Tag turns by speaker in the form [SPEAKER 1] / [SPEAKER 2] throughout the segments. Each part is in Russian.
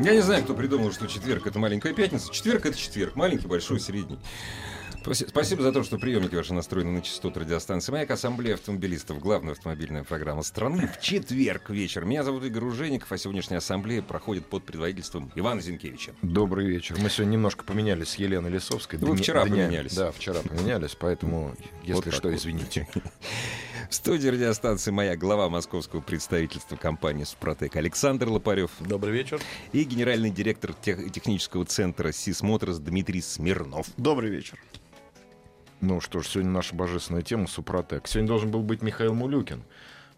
[SPEAKER 1] Я не знаю, кто придумал, что четверг это маленькая пятница. Четверг это четверг, маленький, большой, средний. Спаси- Спасибо за то, что приемники ваши настроены на частоту радиостанции «Маяк». Ассамблея автомобилистов. Главная автомобильная программа страны. В четверг вечер. Меня зовут Игорь Ужеников, а сегодняшняя ассамблея проходит под предводительством Ивана Зинкевича.
[SPEAKER 2] Добрый вечер. Мы сегодня немножко поменялись с Еленой Лисовской.
[SPEAKER 1] Вы
[SPEAKER 2] Дня-
[SPEAKER 1] вчера поменялись.
[SPEAKER 2] Да, вчера поменялись, поэтому, если
[SPEAKER 1] Вот
[SPEAKER 2] что,
[SPEAKER 1] вот.
[SPEAKER 2] извините.
[SPEAKER 1] В студии радиостанции «Маяк» глава московского представительства компании «Супротек» Александр Лопарев
[SPEAKER 3] Добрый вечер.
[SPEAKER 1] и генеральный директор тех- технического центра «СИС Моторс» Дмитрий Смирнов.
[SPEAKER 4] Добрый вечер.
[SPEAKER 2] Ну что ж, сегодня наша божественная тема Супротек. Сегодня должен был быть Михаил Мулюкин.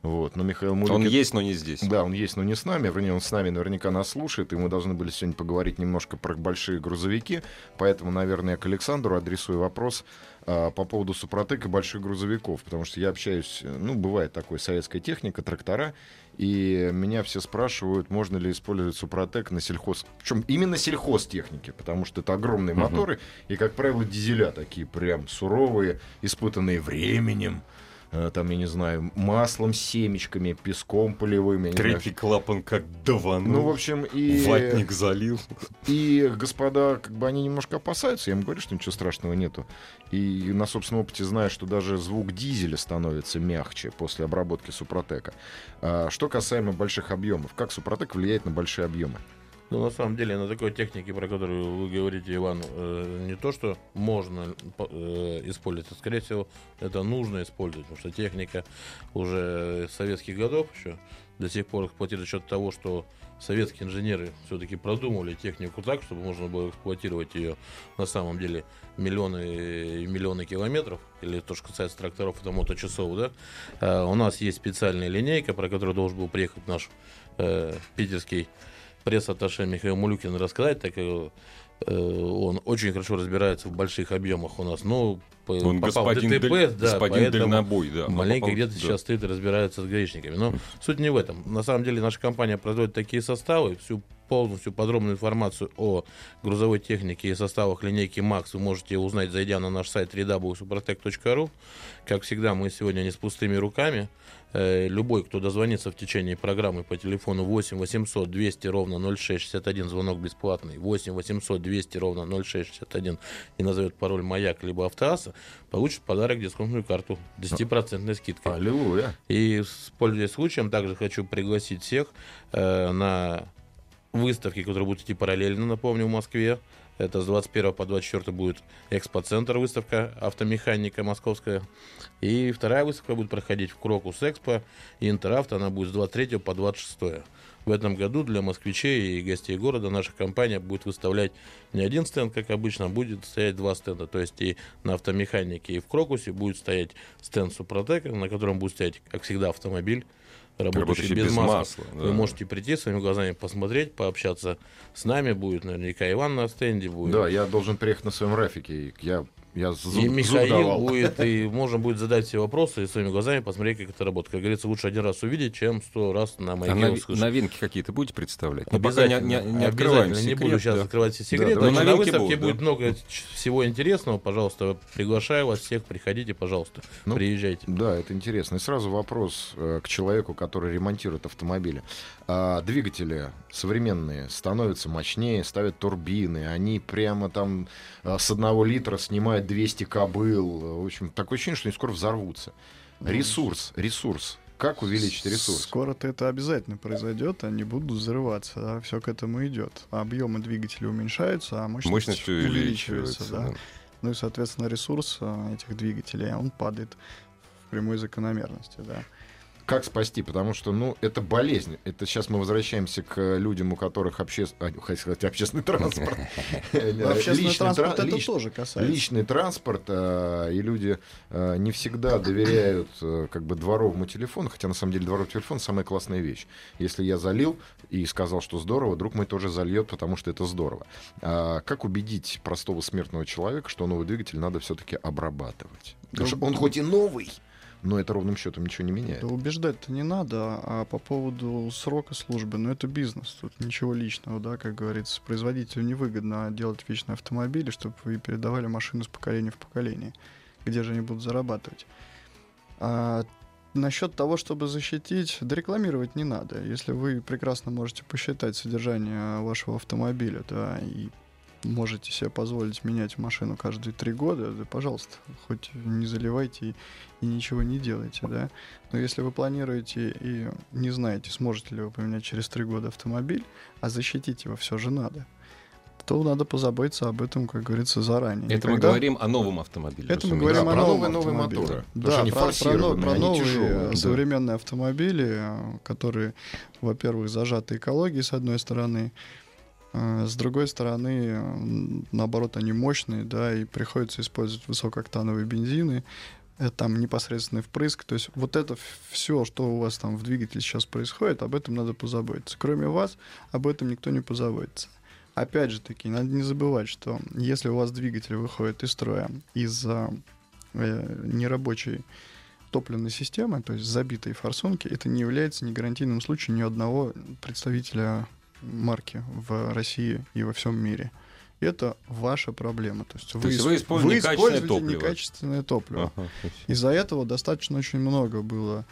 [SPEAKER 2] Вот, но Михаил Мулюкин...
[SPEAKER 1] Он есть, но не здесь.
[SPEAKER 2] Да, он есть, но не с нами. Вернее, он с нами наверняка нас слушает, и мы должны были сегодня поговорить немножко про большие грузовики. Поэтому, наверное, я к Александру адресую вопрос а, по поводу Супротека и больших грузовиков. Потому что я общаюсь, э, ну, бывает такое, советская техника, трактора, и меня все спрашивают, можно ли использовать Супротек на сельхоз... Причем именно сельхозтехнике, потому что это огромные моторы, и, как правило, дизеля такие прям суровые, испытанные временем, там, я не знаю, маслом, семечками, песком полевым. я знаю,
[SPEAKER 1] Третий клапан как даванул.
[SPEAKER 2] ну, в общем, и,
[SPEAKER 1] Ватник залил.
[SPEAKER 2] и господа, как бы они немножко опасаются, я им говорю, что ничего страшного нету. И на собственном опыте знаю, что даже звук дизеля становится мягче после обработки супротека. А, что касаемо больших объемов, как супротек влияет на большие объемы?
[SPEAKER 3] Ну, на самом деле, на такой технике, про которую вы говорите, Иван, э, не то, что можно э, использовать, а, скорее всего, это нужно использовать, потому что техника уже советских годов еще до сих пор эксплуатирует за счет того, что советские инженеры все-таки продумывали технику так, чтобы можно было эксплуатировать ее на самом деле миллионы и миллионы километров, или то, что касается тракторов, это моточасов, да. А, у нас есть специальная линейка, про которую должен был приехать наш э, питерский пресс-атташе Михаил Мулюкин рассказать, так как э, он очень хорошо разбирается в больших объемах у нас. Ну, по-
[SPEAKER 1] Он
[SPEAKER 3] попал в
[SPEAKER 1] господин,
[SPEAKER 3] ДТП,
[SPEAKER 1] даль-
[SPEAKER 3] да,
[SPEAKER 1] господин дальнобой, да.
[SPEAKER 3] Маленько
[SPEAKER 1] Попал-
[SPEAKER 3] где-то
[SPEAKER 1] да.
[SPEAKER 3] сейчас стоит и разбирается с гаишниками. Но суть не в этом. На самом деле наша компания производит такие составы, всю полностью подробную информацию о грузовой технике и составах линейки МАКС вы можете узнать, зайдя на наш сайт www.suprotec.ru. Как всегда, мы сегодня не с пустыми руками. Э, Любой, кто дозвонится в течение программы по телефону 8 800 200 ровно 0661, звонок бесплатный, 8 800 200 ровно 0661 и назовет пароль «Маяк» либо «Автоаса», получит подарок дисконтную карту 10% скидкой.
[SPEAKER 2] Аллилуйя.
[SPEAKER 3] И, пользуясь случаем, также хочу пригласить всех э, на выставки, которые будут идти параллельно, напомню, в Москве. Это с 21 по 24 будет экспоцентр выставка автомеханика московская. И вторая выставка будет проходить в Крокус Экспо и Интеравто. Она будет с 23 по 26. В этом году для москвичей и гостей города наша компания будет выставлять не один стенд, как обычно, а будет стоять два стенда. То есть и на автомеханике, и в Крокусе будет стоять стенд Супротека, на котором будет стоять, как всегда, автомобиль, работающий,
[SPEAKER 1] Работающий
[SPEAKER 3] без,
[SPEAKER 1] без
[SPEAKER 3] масла.
[SPEAKER 1] масла,
[SPEAKER 3] Вы
[SPEAKER 1] да.
[SPEAKER 3] можете прийти своими глазами посмотреть, пообщаться с нами. Будет наверняка Иван на стенде. Будет.
[SPEAKER 2] Да, я должен приехать на своем рафике. Я, я зуб,
[SPEAKER 3] и
[SPEAKER 2] зуб
[SPEAKER 3] Михаил
[SPEAKER 2] давал.
[SPEAKER 3] будет, и можно будет задать все вопросы и своими глазами посмотреть, как это работает. Как говорится, лучше один раз увидеть, чем сто раз на
[SPEAKER 1] А
[SPEAKER 3] маяке
[SPEAKER 1] нови-
[SPEAKER 3] услышать.
[SPEAKER 1] новинки какие-то будете представлять? Ну, пока не,
[SPEAKER 3] Обязательно,
[SPEAKER 1] не- не
[SPEAKER 3] обязательно.
[SPEAKER 1] открываем
[SPEAKER 3] Не
[SPEAKER 1] секрет,
[SPEAKER 3] буду сейчас
[SPEAKER 1] да.
[SPEAKER 3] открывать все секреты.
[SPEAKER 2] Да,
[SPEAKER 3] но
[SPEAKER 1] да,
[SPEAKER 3] на выставке
[SPEAKER 1] будут, да.
[SPEAKER 3] будет много всего интересного. Пожалуйста, приглашаю вас всех. Приходите, пожалуйста.
[SPEAKER 2] Ну,
[SPEAKER 3] Приезжайте.
[SPEAKER 2] Да, это интересно. И сразу вопрос э, к человеку, который ремонтирует автомобили. А, двигатели современные становятся мощнее, ставят турбины, они прямо там э, с одного литра снимают 200 кобыл. В общем, такое ощущение, что они скоро взорвутся. Ресурс, ресурс. Как увеличить ресурс?
[SPEAKER 4] Скоро-то это обязательно произойдет, они будут взрываться, все к этому идет. Объемы двигателя уменьшаются, а мощность,
[SPEAKER 1] Мощность увеличивается.
[SPEAKER 4] да.
[SPEAKER 1] да.
[SPEAKER 4] Ну и, соответственно, ресурс а, этих двигателей, он падает в прямой закономерности, да.
[SPEAKER 2] Как спасти? Потому что, ну, это болезнь. Это сейчас мы возвращаемся к людям, у которых обще... а, хотел сказать, общественный транспорт.
[SPEAKER 4] Общественный
[SPEAKER 2] Личный
[SPEAKER 4] транспорт
[SPEAKER 2] тра-
[SPEAKER 4] это тоже касается.
[SPEAKER 2] Личный транспорт, э, и люди э, не всегда доверяют э, как бы дворовому телефону, хотя на самом деле дворовой телефон самая классная вещь. Если я залил и сказал, что здорово, друг мой тоже зальет, потому что это здорово. А как убедить простого смертного человека, что новый двигатель надо все-таки обрабатывать? Потому что он хоть и новый, но это ровным счетом ничего не меняет.
[SPEAKER 4] Да убеждать-то не надо, а по поводу срока службы, ну это бизнес, тут ничего личного, да, как говорится. Производителю невыгодно делать вечные автомобили, чтобы вы передавали машину с поколения в поколение. Где же они будут зарабатывать? А насчет того, чтобы защитить, да не надо. Если вы прекрасно можете посчитать содержание вашего автомобиля, да, и можете себе позволить менять машину каждые три года, да, пожалуйста, хоть не заливайте и, и ничего не делайте, да. Но если вы планируете и не знаете, сможете ли вы поменять через три года автомобиль, а защитить его все же надо, то надо позаботиться об этом, как говорится, заранее.
[SPEAKER 1] Это мы
[SPEAKER 4] Никогда-
[SPEAKER 1] говорим о новом автомобиле.
[SPEAKER 4] это мы говорим
[SPEAKER 2] Да,
[SPEAKER 4] о
[SPEAKER 2] про
[SPEAKER 4] новом
[SPEAKER 2] новые- новые
[SPEAKER 4] автомобиле.
[SPEAKER 2] моторы,
[SPEAKER 4] Да, про, про, но- про
[SPEAKER 2] они
[SPEAKER 4] новые
[SPEAKER 2] тяжелые,
[SPEAKER 4] э,
[SPEAKER 2] да.
[SPEAKER 4] современные автомобили, э, которые, во-первых, зажаты экологией с одной стороны, э, с другой стороны, э, наоборот, они мощные, да, и приходится использовать высокооктановые бензины, э, там непосредственный впрыск. То есть вот это все, что у вас там в двигателе сейчас происходит, об этом надо позаботиться. Кроме вас, об этом никто не позаботится. Опять же таки, надо не забывать, что если у вас двигатель выходит из строя из-за э, нерабочей топливной системы, то есть забитой форсунки, это не является не гарантийным случаем ни одного представителя марки в России и во всем мире. Это ваша проблема. То есть, вы,
[SPEAKER 1] есть вы используете некачественное
[SPEAKER 4] используете
[SPEAKER 1] топливо.
[SPEAKER 4] некачественное топливо.
[SPEAKER 1] Ага, то
[SPEAKER 4] Из-за этого достаточно очень много было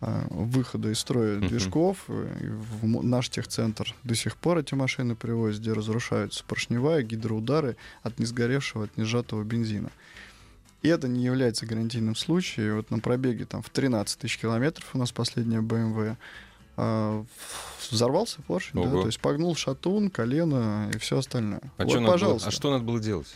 [SPEAKER 4] а, выхода из строя
[SPEAKER 1] Мгм.
[SPEAKER 4] движков. В наш техцентр до сих пор эти машины привозят, где разрушаются поршневая, гидроудары от несгоревшего, от несжатого бензина. И это не является гарантийным случаем. Вот на пробеге там в 13 тысяч километров у нас последняя BMW а, взорвался поршень, да, то есть погнул шатун, колено и все остальное.
[SPEAKER 1] А,
[SPEAKER 4] вот,
[SPEAKER 1] чё надо было-
[SPEAKER 4] пожалуйста.
[SPEAKER 1] а что надо было делать?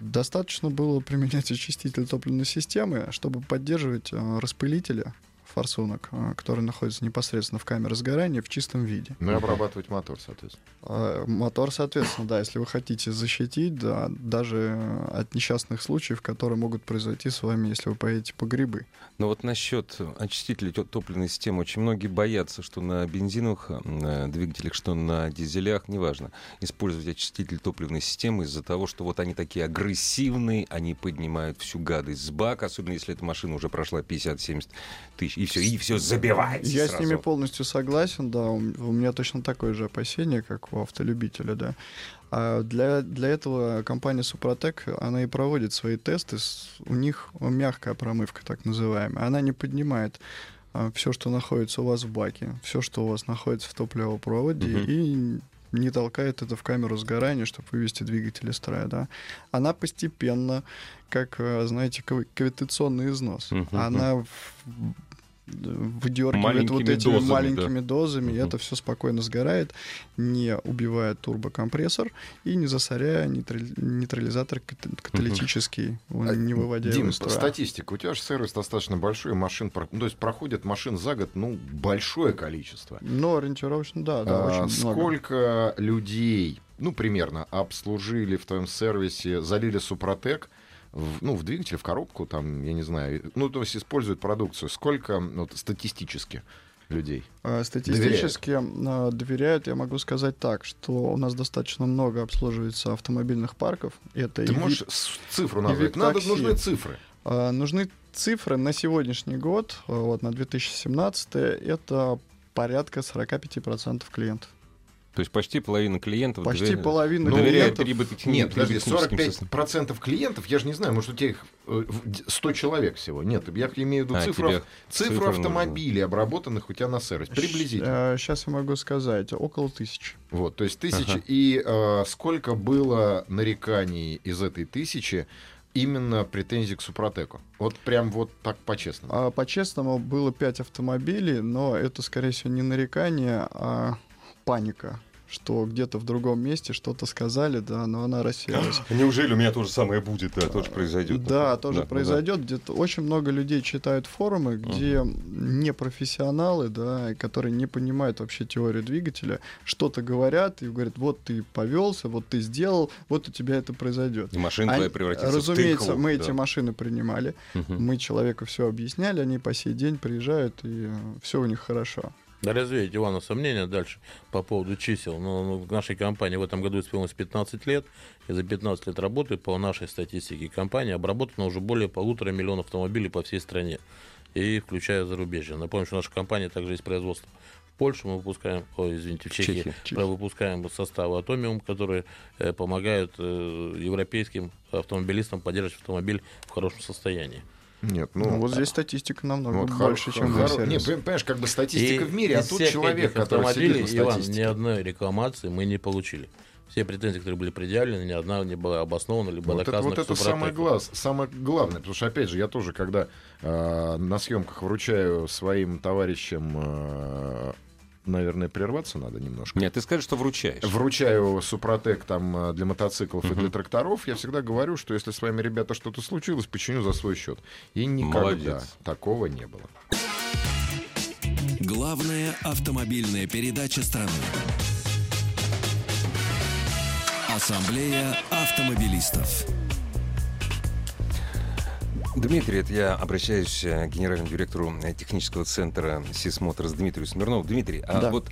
[SPEAKER 4] Достаточно было применять очиститель топливной системы, чтобы поддерживать э, распылители форсунок, э, которые находятся непосредственно в камере сгорания в чистом виде.
[SPEAKER 2] Ну и обрабатывать мотор, соответственно.
[SPEAKER 4] А мотор, соответственно, да, если вы хотите защитить, да, даже от несчастных случаев, которые могут произойти с вами, если вы поедете по грибы.
[SPEAKER 1] Но вот насчет очистителей топливной системы очень многие боятся, что на бензиновых двигателях, что на дизелях, неважно, использовать очиститель топливной системы из-за того, что вот они такие агрессивные, они поднимают всю гадость с бака, особенно если эта машина уже прошла 50-70 тысяч, и все, и все забивается
[SPEAKER 4] Я
[SPEAKER 1] сразу.
[SPEAKER 4] с ними полностью согласен, да, у у меня точно такое же опасение, как у автолюбителя, да. А для, для этого компания Супротек, она и проводит свои тесты, у них мягкая промывка, так называемая, она не поднимает все, что находится у вас в баке, все, что у вас находится в топливопроводе,
[SPEAKER 1] Мгм.
[SPEAKER 4] и не толкает это в камеру сгорания, чтобы вывести двигатель из строя, да. Она постепенно, как, э, знаете, кав- кавитационный износ,
[SPEAKER 1] Мгм.
[SPEAKER 4] она в- выдергивает вот
[SPEAKER 1] Маленькими
[SPEAKER 4] этими
[SPEAKER 1] дозами,
[SPEAKER 4] маленькими дозами, и
[SPEAKER 1] Мгм.
[SPEAKER 4] это все спокойно сгорает, не убивая турбокомпрессор и не засоряя нейтрали- нейтрализатор ката- каталитический, он
[SPEAKER 2] А,
[SPEAKER 4] не выводя его
[SPEAKER 2] Дим,
[SPEAKER 4] из строя.
[SPEAKER 2] статистика. У тебя же сервис достаточно большой, машин, ну, то есть проходит машин за год, ну, большое количество.
[SPEAKER 4] Ну, ориентировочно, да, да,
[SPEAKER 2] А,
[SPEAKER 4] очень много.
[SPEAKER 2] сколько людей, ну, примерно, обслужили в твоем сервисе, залили Супротек, в, ну, в двигатель, в коробку, там, я не знаю, ну, то есть используют продукцию. Сколько, ну, вот, статистически людей?
[SPEAKER 4] А, Статистически доверяют. доверяют, я могу сказать так, что у нас достаточно много обслуживается автомобильных парков. Это
[SPEAKER 2] Ты
[SPEAKER 4] и
[SPEAKER 2] можешь цифру назвать? Надо, нужны цифры.
[SPEAKER 4] А, нужны цифры на сегодняшний год, а, вот на 2017, это порядка 45% клиентов.
[SPEAKER 1] То есть почти половина клиентов
[SPEAKER 4] Почти
[SPEAKER 1] доверяют-
[SPEAKER 4] половина
[SPEAKER 1] доверяют
[SPEAKER 4] клиентов.
[SPEAKER 1] прибыточным-
[SPEAKER 2] Нет, подожди,
[SPEAKER 1] прибыточным системам.
[SPEAKER 2] 45% клиентов, я же не знаю, может, у тебя их э, в- д- 100 человек всего. Нет, я имею в виду
[SPEAKER 1] А,
[SPEAKER 2] цифру,
[SPEAKER 1] тебе
[SPEAKER 2] цифру автомобилей, обработанных у тебя на сервис. Приблизительно.
[SPEAKER 4] Сейчас я могу сказать, около тысячи.
[SPEAKER 2] Вот, то есть тысяча.
[SPEAKER 1] Ага.
[SPEAKER 2] И э, сколько было нареканий из этой тысячи именно претензий к Супротеку? Вот прям вот так по-честному.
[SPEAKER 4] А, По-честному, было 5 автомобилей, но это, скорее всего, не нарекание, а паника. Что где-то в другом месте что-то сказали, да, но она рассеялась.
[SPEAKER 1] Неужели у меня то же самое будет, да, тоже произойдет?
[SPEAKER 4] Да, тоже
[SPEAKER 1] Да,
[SPEAKER 4] произойдет. Где-то очень много людей читают форумы, где не профессионалы, да, которые не понимают вообще теорию двигателя, что-то говорят и говорят, вот ты повелся, вот ты сделал, вот у тебя это произойдет.
[SPEAKER 1] И машина
[SPEAKER 4] Они-
[SPEAKER 1] твоя превратится
[SPEAKER 4] Разумеется,
[SPEAKER 1] в тыкву,
[SPEAKER 4] мы
[SPEAKER 1] да.
[SPEAKER 4] эти машины принимали,
[SPEAKER 1] Мгм.
[SPEAKER 4] мы человеку все объясняли, они по сей день приезжают, и все у них хорошо.
[SPEAKER 3] Да развеять Ивана сомнения дальше по поводу чисел. Но ну, в нашей компании в этом году исполнилось 15 лет, и за 15 лет работы по нашей статистике компании обработано уже более полутора миллионов автомобилей по всей стране, и включая зарубежье. Напомню, что наша компания также есть производство в Польше, мы выпускаем, ой, извините, в Чехии, про- выпускаем составы Атомиум, которые э, помогают э, европейским автомобилистам поддерживать автомобиль в хорошем состоянии.
[SPEAKER 2] Нет,
[SPEAKER 4] Ну,
[SPEAKER 2] ну...
[SPEAKER 4] вот здесь статистика намного
[SPEAKER 2] вот хор-
[SPEAKER 4] больше, чем в
[SPEAKER 2] Не,
[SPEAKER 4] сервис.
[SPEAKER 2] понимаешь, как бы статистика
[SPEAKER 3] И
[SPEAKER 2] в мире, а тут
[SPEAKER 3] всех
[SPEAKER 2] человек,
[SPEAKER 3] этих
[SPEAKER 2] который сидит на
[SPEAKER 3] Иван, ни одной рекламации мы не получили. Все претензии, которые были предъявлены, ни одна не была обоснована, либо
[SPEAKER 2] Вот это,
[SPEAKER 3] доказана
[SPEAKER 2] вот это самое, глаз, самое главное, потому что, опять же, я тоже, когда э, на съемках вручаю своим товарищам, э, наверное, прерваться надо немножко.
[SPEAKER 1] Нет, ты скажешь, что вручаешь.
[SPEAKER 2] Вручаю Супротек там э, для мотоциклов и
[SPEAKER 1] Мгм.
[SPEAKER 2] для тракторов, я всегда говорю, что если с вами, ребята, что-то случилось, починю за свой счет. И никогда
[SPEAKER 1] Молодец.
[SPEAKER 2] такого не было.
[SPEAKER 5] Главная автомобильная передача страны. Ассамблея автомобилистов.
[SPEAKER 1] Дмитрий, это я обращаюсь э, к генеральному директору э, технического центра СИС Моторс Дмитрию Смирнову. Дмитрий, а
[SPEAKER 4] Да.
[SPEAKER 1] вот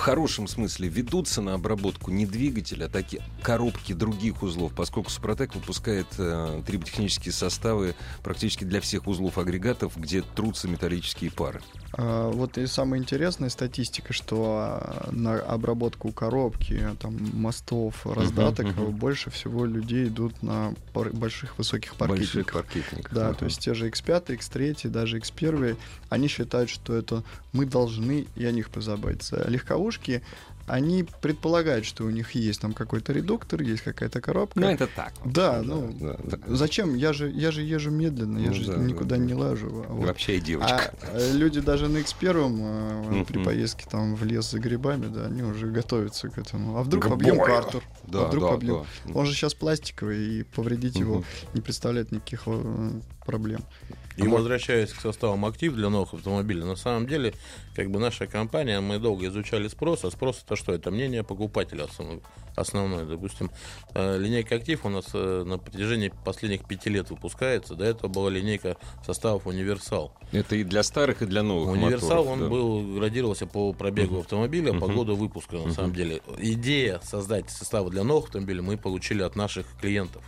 [SPEAKER 1] хорошем смысле ведутся на обработку не двигателя, а такие коробки других узлов, поскольку Супротек выпускает э, триботехнические составы практически для всех узлов агрегатов, где трутся металлические пары.
[SPEAKER 4] А, Вот и самая интересная статистика, что а, на обработку коробки, там, мостов, раздаток
[SPEAKER 1] мгм.
[SPEAKER 4] больше всего людей идут на пар- больших высоких
[SPEAKER 1] Больших
[SPEAKER 4] паркетниках. Да,
[SPEAKER 1] Ага.
[SPEAKER 4] то есть те же X5, X3, даже X1, они считают, что это мы должны и о них позаботиться. А легковушки, они предполагают, что у них есть там какой-то редуктор, есть какая-то коробка.
[SPEAKER 1] Ну, это так.
[SPEAKER 4] Да, ну,
[SPEAKER 1] да, да.
[SPEAKER 4] Зачем? Я же, я же езжу медленно, я
[SPEAKER 1] Ну
[SPEAKER 4] же
[SPEAKER 1] да,
[SPEAKER 4] никуда
[SPEAKER 1] да, да.
[SPEAKER 4] не лажу. А вот
[SPEAKER 1] Вообще и девочка.
[SPEAKER 4] а э, люди даже на X1 э, при поездке там в лес за грибами, да, они уже готовятся к этому. А вдруг побьем
[SPEAKER 1] бою.
[SPEAKER 4] картер?
[SPEAKER 1] Да,
[SPEAKER 4] а вдруг
[SPEAKER 1] да,
[SPEAKER 4] побьем?
[SPEAKER 1] да.
[SPEAKER 4] Он же сейчас пластиковый, и повредить его не представляет никаких э, проблем.
[SPEAKER 3] И возвращаясь к составам актив для новых автомобилей, на самом деле, как бы наша компания, мы долго изучали спрос, а спрос это что? Это мнение покупателя основ- основное. Допустим, э, линейка актив у нас э, на протяжении последних пяти лет выпускается. До этого была линейка составов универсал.
[SPEAKER 1] Это и для старых, и для новых
[SPEAKER 3] Универсал,
[SPEAKER 1] моторов,
[SPEAKER 3] он
[SPEAKER 1] да.
[SPEAKER 3] был, градировался по пробегу автомобиля, по
[SPEAKER 1] Мгм.
[SPEAKER 3] году выпуска, на самом деле. Идея создать составы для новых автомобилей мы получили от наших клиентов.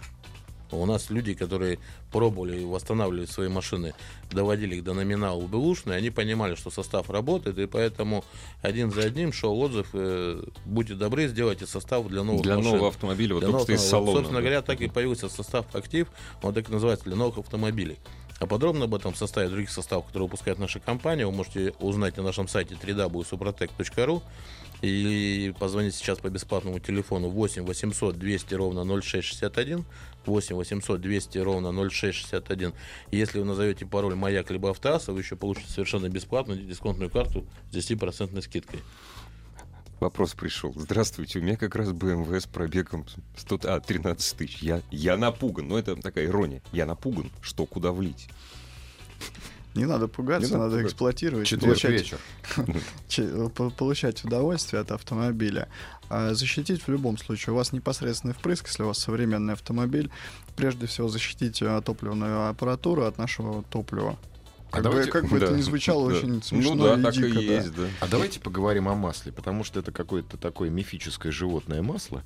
[SPEAKER 3] У нас люди, которые пробовали и восстанавливали свои машины, доводили их до номинала бэушный, они понимали, что состав работает, и поэтому один за одним шел отзыв, э, будьте добры, сделайте состав для новых
[SPEAKER 1] Для
[SPEAKER 3] машин.
[SPEAKER 1] нового автомобиля, вот
[SPEAKER 3] Для
[SPEAKER 1] только
[SPEAKER 3] новых
[SPEAKER 1] что из
[SPEAKER 3] автомобилей. Вот,
[SPEAKER 1] салона.
[SPEAKER 3] Собственно
[SPEAKER 1] да.
[SPEAKER 3] говоря, так и появился состав «Актив», он так и называется, для новых автомобилей. А подробно об этом составе других составов, которые выпускает наша компания, вы можете узнать на нашем сайте www.suprotec.ru или позвонить сейчас по бесплатному телефону 8 800 200 ровно 0661, 8 800 200 ровно 0661. И если вы назовете пароль «Маяк» либо «Автоаса», вы еще получите совершенно бесплатную дисконтную карту с 10% скидкой.
[SPEAKER 1] Вопрос пришел. Здравствуйте, у меня как раз BMW с пробегом 100, а, 13 тысяч. Я, я напуган. Ну, это такая ирония. Я напуган, что куда влить.
[SPEAKER 4] Не надо пугаться,
[SPEAKER 1] Не надо
[SPEAKER 4] надо,
[SPEAKER 1] пугаться.
[SPEAKER 4] эксплуатировать,
[SPEAKER 2] Четверг
[SPEAKER 4] получать,
[SPEAKER 2] вечер.
[SPEAKER 4] че- по- получать удовольствие от автомобиля. А защитить в любом случае. У вас непосредственный впрыск, если у вас современный автомобиль. Прежде всего защитите а, топливную аппаратуру от нашего топлива.
[SPEAKER 2] А
[SPEAKER 4] Как, бы,
[SPEAKER 2] давайте-
[SPEAKER 4] как бы это
[SPEAKER 1] Да,
[SPEAKER 4] ни звучало
[SPEAKER 1] да.
[SPEAKER 4] очень смешно
[SPEAKER 1] Ну да,
[SPEAKER 4] и
[SPEAKER 1] так
[SPEAKER 4] дико,
[SPEAKER 1] и
[SPEAKER 4] да.
[SPEAKER 1] есть, да.
[SPEAKER 2] А давайте поговорим о масле, потому что это какое-то такое мифическое животное масло,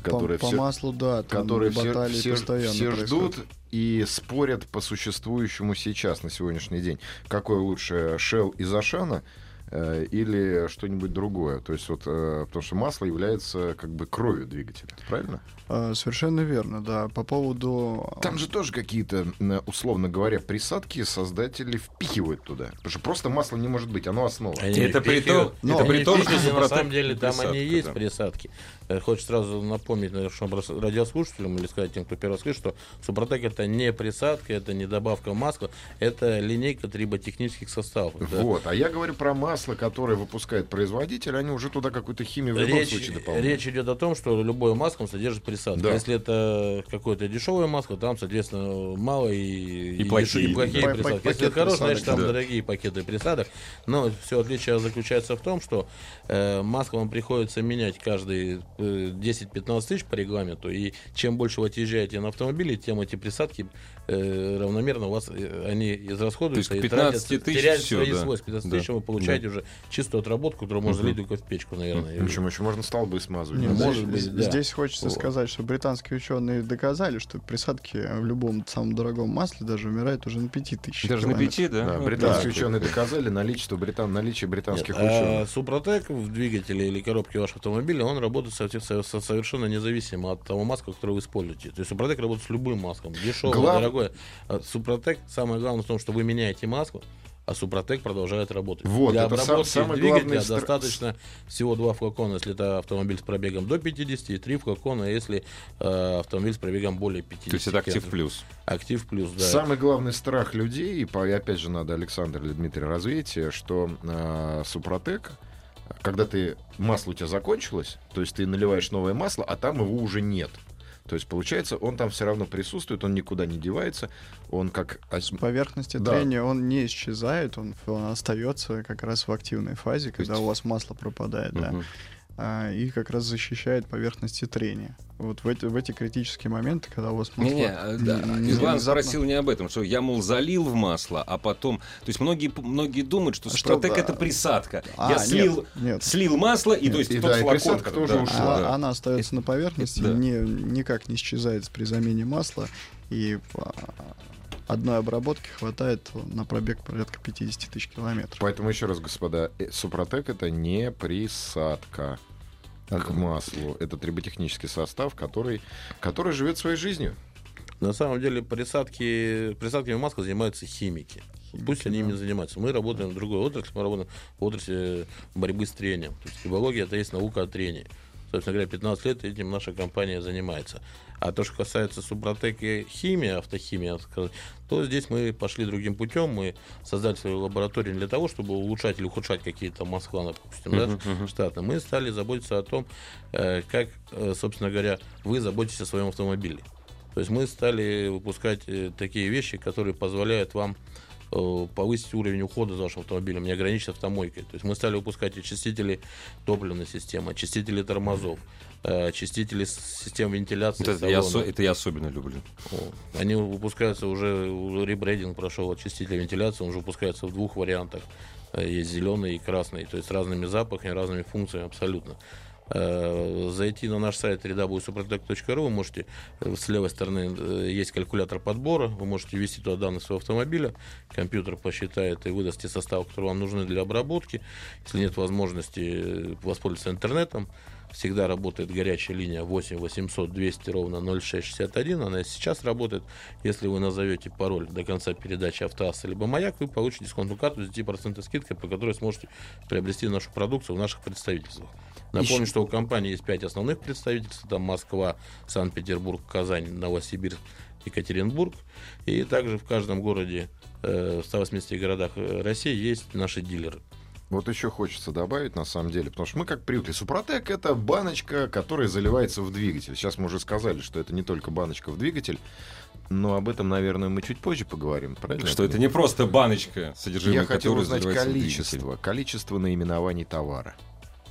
[SPEAKER 4] По,
[SPEAKER 2] которое
[SPEAKER 4] по
[SPEAKER 2] все,
[SPEAKER 4] маслу, да,
[SPEAKER 2] которые все,
[SPEAKER 4] постоянно
[SPEAKER 2] все ждут и спорят по существующему сейчас, на сегодняшний день. Какое лучше, Shell из Ашана э, или что-нибудь другое? То есть вот, э, потому что масло является как бы кровью двигателя, правильно?
[SPEAKER 4] А, совершенно верно, да. По поводу...
[SPEAKER 2] Там же тоже какие-то, условно говоря, присадки создатели впихивают туда. Потому что просто масло не может быть, оно основа.
[SPEAKER 3] Они
[SPEAKER 1] Это при том-
[SPEAKER 4] это
[SPEAKER 3] они
[SPEAKER 1] при том, что
[SPEAKER 3] на самом деле там
[SPEAKER 1] присадка,
[SPEAKER 3] они есть
[SPEAKER 1] да.
[SPEAKER 3] присадки. Э, Хочу сразу напомнить нашим радиослушателям или сказать тем, кто первый раз слышит, что Супротек это не присадка, это не добавка масла, это линейка триботехнических составов. Да.
[SPEAKER 2] Вот, а я говорю про масло, масла, которое выпускает производитель, они уже туда какую-то химию в любом
[SPEAKER 3] Речь,
[SPEAKER 2] случае дополняют.
[SPEAKER 3] речь идет о том, что любое масло содержит присадку.
[SPEAKER 2] Да.
[SPEAKER 3] Если это какое-то дешевое масло, там, соответственно, мало и,
[SPEAKER 1] И плохие.
[SPEAKER 3] деш- и плохие
[SPEAKER 4] Па-
[SPEAKER 3] присадки.
[SPEAKER 4] пакет
[SPEAKER 3] Если это хорошее, значит, там
[SPEAKER 1] да.
[SPEAKER 3] дорогие пакеты присадок. Но все отличие заключается в том, что э, масло вам приходится менять каждые э, 10-15 тысяч по регламенту. И чем больше вы отъезжаете на автомобиле, тем эти присадки э, равномерно у вас э, они израсходуются.
[SPEAKER 1] То есть к
[SPEAKER 3] и
[SPEAKER 1] 15
[SPEAKER 3] тратятся,
[SPEAKER 1] тысяч всё,
[SPEAKER 3] свои
[SPEAKER 1] да.
[SPEAKER 3] свойства. 15
[SPEAKER 1] Да.
[SPEAKER 3] тысяч вы получаете уже чистую отработку, которую можно залить только в печку, наверное.
[SPEAKER 2] Причем еще можно столбы смазывать.
[SPEAKER 4] Не,
[SPEAKER 2] Да.
[SPEAKER 3] может
[SPEAKER 4] здесь,
[SPEAKER 3] быть, да.
[SPEAKER 4] здесь хочется
[SPEAKER 3] Вот.
[SPEAKER 4] сказать, что британские ученые доказали, что присадки в любом самом дорогом масле даже умирают уже на 5000
[SPEAKER 1] Даже на
[SPEAKER 4] километров.
[SPEAKER 1] пяти, да?
[SPEAKER 2] Да,
[SPEAKER 1] Ну,
[SPEAKER 2] британские
[SPEAKER 1] да.
[SPEAKER 2] ученые доказали наличие, британ, наличие британских
[SPEAKER 3] Нет, а
[SPEAKER 2] ученых.
[SPEAKER 3] Супротек в двигателе или коробке вашего автомобиля, он работает со- со- со- совершенно независимо от того масла, которое вы используете. То есть Супротек работает с любым маслом, дешевое,
[SPEAKER 2] Глав-
[SPEAKER 3] дорогое. А Супротек, самое главное в том, что вы меняете масло, а Супротек продолжает работать.
[SPEAKER 2] Вот,
[SPEAKER 3] Для
[SPEAKER 2] это сам-
[SPEAKER 3] обработки
[SPEAKER 2] самый
[SPEAKER 3] двигателя
[SPEAKER 2] стр-
[SPEAKER 3] достаточно всего два флакона, если это автомобиль с пробегом до 50, и три флакона, если э, автомобиль с пробегом более 50.
[SPEAKER 1] То есть это актив плюс.
[SPEAKER 3] Актив плюс, да.
[SPEAKER 2] Самый главный страх людей, и опять же надо Александр или Дмитрий развеять, что э, Супротек, когда ты масло у тебя закончилось, то есть ты наливаешь новое масло, а там его уже нет. То есть, получается, он там все равно присутствует, он никуда не девается, он как... ос-
[SPEAKER 4] Поверхности
[SPEAKER 2] Да.
[SPEAKER 4] трения он не исчезает, он, он остается как раз в активной фазе, когда
[SPEAKER 1] есть-
[SPEAKER 4] у вас масло пропадает, да. А, и как раз защищает поверхности трения. Вот в эти, в эти критические моменты, когда у вас масло...
[SPEAKER 1] А, да,
[SPEAKER 4] м,
[SPEAKER 1] Иван
[SPEAKER 4] внезапно-
[SPEAKER 1] спросил не об этом, что я, мол, залил в масло, а потом... То есть многие, многие думают, что
[SPEAKER 4] А что,
[SPEAKER 1] Супротек
[SPEAKER 4] да.
[SPEAKER 1] это присадка.
[SPEAKER 4] А,
[SPEAKER 1] я
[SPEAKER 4] нет,
[SPEAKER 1] слил,
[SPEAKER 4] нет.
[SPEAKER 1] слил масло, и то есть
[SPEAKER 2] И
[SPEAKER 1] тот
[SPEAKER 2] да, и
[SPEAKER 1] флакон,
[SPEAKER 2] присадка
[SPEAKER 1] который-
[SPEAKER 2] тоже
[SPEAKER 1] да,
[SPEAKER 2] ушла.
[SPEAKER 4] А-
[SPEAKER 1] да.
[SPEAKER 4] Она остается на поверхности,
[SPEAKER 1] Да.
[SPEAKER 4] не, никак не исчезает при замене масла. И одной обработки хватает на пробег порядка 50 тысяч километров.
[SPEAKER 2] Поэтому еще раз, господа, э, Супротек это не присадка к маслу. Это триботехнический состав, который, который живет своей жизнью.
[SPEAKER 3] На самом деле присадки, присадками масла занимаются химики. Пусть они ими занимаются. Мы работаем в другой отрасли, мы работаем в отрасли борьбы с трением. То есть это есть наука о трении. Собственно говоря, 15 лет этим наша компания занимается. А то, что касается Супротек и химии, автохимии, то здесь мы пошли другим путем. Мы создали свою лабораторию для того, чтобы улучшать или ухудшать какие-то масла, допустим, да, штатно. Мы стали заботиться о том, э, как, э, собственно говоря, вы заботитесь о своем автомобиле. То есть мы стали выпускать э, такие вещи, которые позволяют вам повысить уровень ухода за вашим автомобилем, не ограничиться автомойкой. То есть мы стали выпускать очистители топливной системы, очистители тормозов, э, очистители с- систем вентиляции.
[SPEAKER 1] Вот это, я, это я особенно люблю.
[SPEAKER 3] Они выпускаются уже, ребрейдинг прошел очиститель вентиляции, он уже выпускается в двух вариантах. Э, Есть зеленый и красный, то есть с разными запахами, разными функциями абсолютно. Э, Зайти на наш сайт www.suprotec.ru вы можете, э, с левой стороны э, есть калькулятор подбора, вы можете ввести туда данные своего автомобиля, компьютер посчитает и выдаст те составы, которые вам нужны для обработки. Если нет возможности воспользоваться интернетом, всегда работает горячая линия 8 800 200 ровно 0661. Она и сейчас работает. Если вы назовете пароль до конца передачи автоасса либо маяк, вы получите дисконтную карту с 10% скидкой, по которой сможете приобрести нашу продукцию в наших представительствах. Напомню, что у компании есть 5 основных представительств. Это Москва, Санкт-Петербург, Казань, Новосибирск, Екатеринбург. И также в каждом городе, э, в 180 городах э, России есть наши дилеры.
[SPEAKER 2] Вот еще хочется добавить, на самом деле, потому что мы как привыкли. Супротек — это баночка, которая заливается в двигатель. Сейчас мы уже сказали, что это не только баночка в двигатель, но об этом, наверное, мы чуть позже поговорим, правильно?
[SPEAKER 1] Что это не просто баночка, содержимое
[SPEAKER 2] Я хотел узнать количество, количество наименований товара,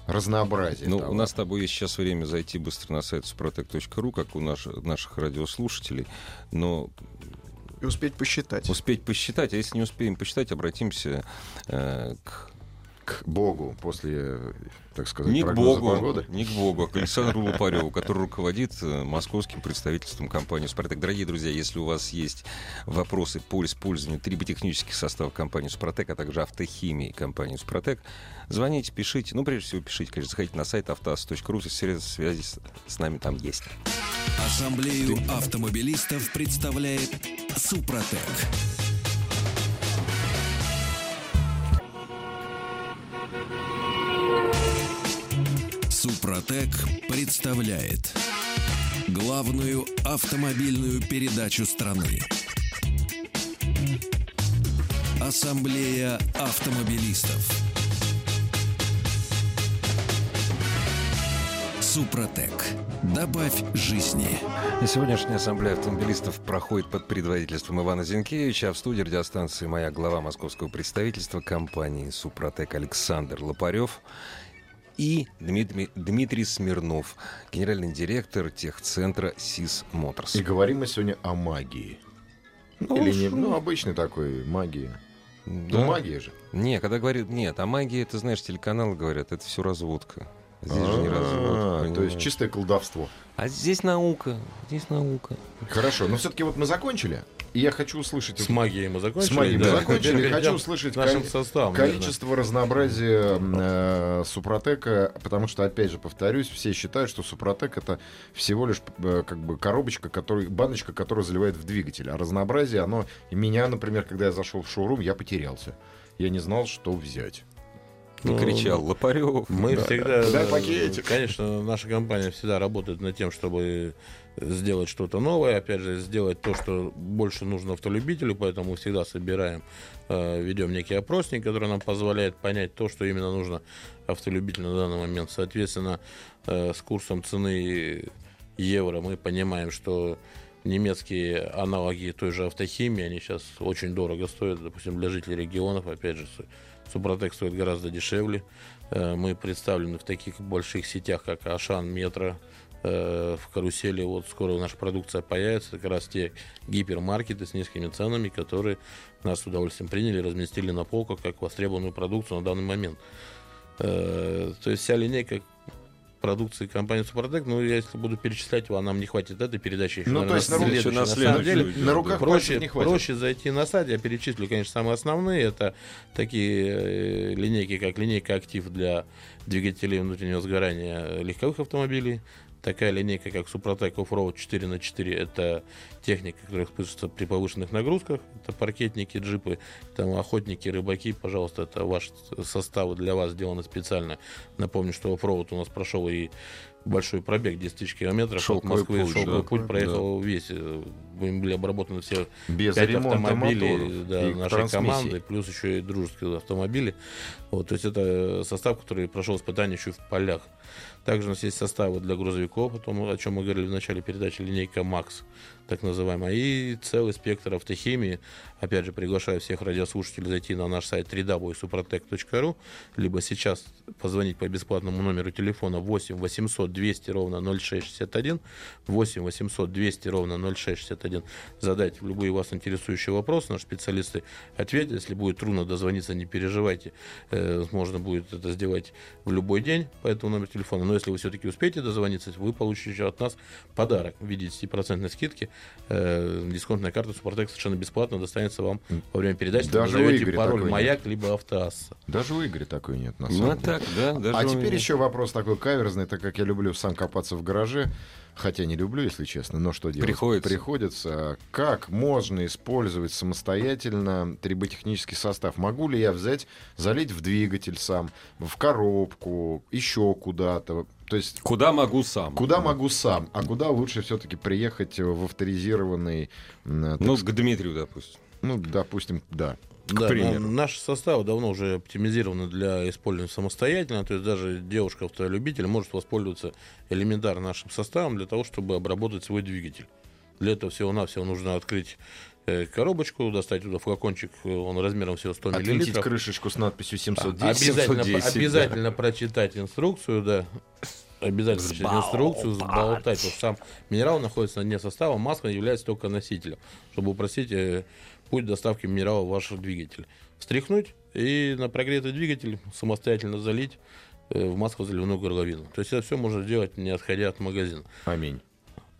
[SPEAKER 2] разнообразие
[SPEAKER 1] Ну, у нас с тобой есть сейчас время зайти быстро на сайт suprotec.ru, как у наш- наших радиослушателей, но
[SPEAKER 4] И успеть посчитать.
[SPEAKER 1] успеть посчитать, а если не успеем посчитать, обратимся э, к
[SPEAKER 2] к Богу после, так сказать,
[SPEAKER 1] не к Богу,
[SPEAKER 2] погоды.
[SPEAKER 1] не к Богу, а к Александру Лупареву, который руководит э, московским представительством компании «Супротек». Дорогие друзья, если у вас есть вопросы по использованию триботехнических составов компании «Супротек», а также автохимии компании «Супротек», звоните, пишите. Ну, прежде всего, пишите, конечно, заходите на сайт автоаз.ру, средства связи с, с нами там есть.
[SPEAKER 5] Ассамблею автомобилистов представляет Супротек. Супротек представляет главную автомобильную передачу страны. Ассамблея автомобилистов. Супротек. Добавь жизни.
[SPEAKER 1] Сегодняшняя ассамблея автомобилистов проходит под предводительством Ивана Зинкевича, а в студии радиостанции «Моя глава» московского представительства компании «Супротек» Александр Лопарев и Дмитрий, Дмитрий Смирнов, генеральный директор техцентра СИС Моторс.
[SPEAKER 2] И говорим мы сегодня о магии.
[SPEAKER 1] Ну,
[SPEAKER 2] Или не,
[SPEAKER 1] шо?
[SPEAKER 2] ну, обычной такой магии.
[SPEAKER 1] Да.
[SPEAKER 2] Ну, магия же.
[SPEAKER 1] Не, когда говорят, нет, о магии, это, знаешь, телеканалы говорят, это все разводка. Здесь же не
[SPEAKER 2] А,
[SPEAKER 1] разводка.
[SPEAKER 2] То есть чистое колдовство.
[SPEAKER 1] А здесь наука, здесь наука.
[SPEAKER 2] Хорошо, но все-таки вот мы закончили, и я хочу услышать...
[SPEAKER 3] С магией мы закончили.
[SPEAKER 2] С магией мы
[SPEAKER 3] да.
[SPEAKER 2] закончили.
[SPEAKER 3] Теперь
[SPEAKER 2] Хочу услышать
[SPEAKER 3] нашим составам.
[SPEAKER 2] Количество разнообразия э, Супротека, потому что, опять же, повторюсь, все считают, что Супротек это всего лишь э, как бы коробочка, который, баночка, которая заливает в двигатель. А разнообразие, оно... Меня, например, когда я зашел в шоурум, я потерялся. Я не знал, что взять.
[SPEAKER 1] И
[SPEAKER 3] Ну,
[SPEAKER 1] кричал, Лопарев.
[SPEAKER 3] Мы
[SPEAKER 2] Да.
[SPEAKER 3] всегда,
[SPEAKER 2] Дай
[SPEAKER 3] э,
[SPEAKER 2] пакетик.
[SPEAKER 3] конечно, наша компания всегда работает над тем, чтобы сделать что-то новое, опять же, сделать то, что больше нужно автолюбителю, поэтому мы всегда собираем, э, ведем некий опросник, который нам позволяет понять то, что именно нужно автолюбителю на данный момент. Соответственно, э, с курсом цены евро мы понимаем, что немецкие аналоги той же автохимии, они сейчас очень дорого стоят, допустим, для жителей регионов, опять же, Супротек стоит гораздо дешевле. Э, Мы представлены в таких больших сетях, как Ашан, Метро, э, в карусели. Вот скоро наша продукция появится. Как раз те гипермаркеты с низкими ценами, которые нас с удовольствием приняли, разместили на полках как востребованную продукцию на данный момент. Э, То есть вся линейка продукции компании Супротек, ну, я если буду перечислять, вам нам не хватит этой передачи. еще,
[SPEAKER 2] Ну,
[SPEAKER 3] наверное,
[SPEAKER 2] то есть на
[SPEAKER 1] еще на
[SPEAKER 3] самом деле.
[SPEAKER 2] На руках
[SPEAKER 3] проще,
[SPEAKER 2] не хватит.
[SPEAKER 3] проще зайти на сайт. Я перечислю, конечно, самые основные. Это такие э, линейки, как линейка актив для двигателей внутреннего сгорания легковых автомобилей. Такая линейка, как Супротек Offroad 4 на 4 это техника, которая используется при повышенных нагрузках. Это паркетники, джипы, там охотники, рыбаки. Пожалуйста, это ваши составы для вас сделаны специально. Напомню, что Offroad у нас прошел и большой пробег 10 тысяч километров
[SPEAKER 1] Шелковый
[SPEAKER 3] от Москвы.
[SPEAKER 1] путь,
[SPEAKER 3] Шелковый
[SPEAKER 1] да.
[SPEAKER 3] путь проехал весь. э, Были обработаны все
[SPEAKER 2] Без
[SPEAKER 3] пять
[SPEAKER 2] ремонта
[SPEAKER 3] автомобилей
[SPEAKER 2] моторов
[SPEAKER 3] да, нашей команды, плюс еще и дружеские автомобили. Вот, то есть это состав, который прошел испытание еще в полях. Также у нас есть составы для грузовиков, о том, о чем мы говорили в начале передачи, линейка МАКС, так называемая, и целый спектр автохимии. Опять же, приглашаю всех радиослушателей зайти на наш сайт www.suprotec.ru, либо сейчас позвонить по бесплатному номеру телефона 8 800 200 ровно 0661, 8 800 200 ровно 0661, задать любые вас интересующие вопросы, наши специалисты ответят. Если будет трудно дозвониться, не переживайте, э, можно будет это сделать в любой день по этому номеру телефона. Но если вы все-таки успеете дозвониться, вы получите от нас подарок в виде 10% скидки. Э, дисконтная карта Супротек совершенно бесплатно достанется вам во время передачи.
[SPEAKER 2] Даже
[SPEAKER 3] Вы
[SPEAKER 2] Игоря
[SPEAKER 3] пароль
[SPEAKER 2] такой
[SPEAKER 3] «Маяк» либо «Автоасса».
[SPEAKER 2] Даже у Игоря такой нет, на
[SPEAKER 1] Ну,
[SPEAKER 2] самом
[SPEAKER 1] а
[SPEAKER 2] деле.
[SPEAKER 1] так, да. Даже
[SPEAKER 2] А теперь
[SPEAKER 1] меня.
[SPEAKER 2] еще вопрос такой каверзный, так как я люблю сам копаться в гараже, хотя не люблю, если честно, но что делать?
[SPEAKER 1] Приходится.
[SPEAKER 2] Приходится. Как можно использовать самостоятельно триботехнический состав? Могу ли я взять, залить в двигатель сам, в коробку, еще куда-то? То есть
[SPEAKER 1] Куда могу сам?
[SPEAKER 2] Куда могу сам, а куда лучше все-таки приехать в авторизированный, так
[SPEAKER 1] Ну, к Дмитрию, допустим.
[SPEAKER 2] ну, допустим, да. К
[SPEAKER 3] Да,
[SPEAKER 2] примеру.
[SPEAKER 3] но наши составы давно уже оптимизированы для использования самостоятельно. То есть даже девушка-автолюбитель может воспользоваться элементарно нашим составом для того, чтобы обработать свой двигатель. Для этого всего-навсего нужно открыть э, коробочку, достать туда флакончик, э, он размером всего 100
[SPEAKER 2] Отвинтить
[SPEAKER 3] миллилитров.
[SPEAKER 2] крышечку с надписью 710.
[SPEAKER 3] Обязательно,
[SPEAKER 1] 710,
[SPEAKER 3] обязательно прочитать инструкцию, да. Обязательно прочитать инструкцию, сболтать. Потому что сам минерал находится на дне состава, маска является только носителем, чтобы упростить э, путь доставки минерала в ваш двигатель. Встряхнуть и на прогретый двигатель самостоятельно залить э, в масково-заливную горловину. То есть это все можно сделать, не отходя от магазина.
[SPEAKER 2] Аминь.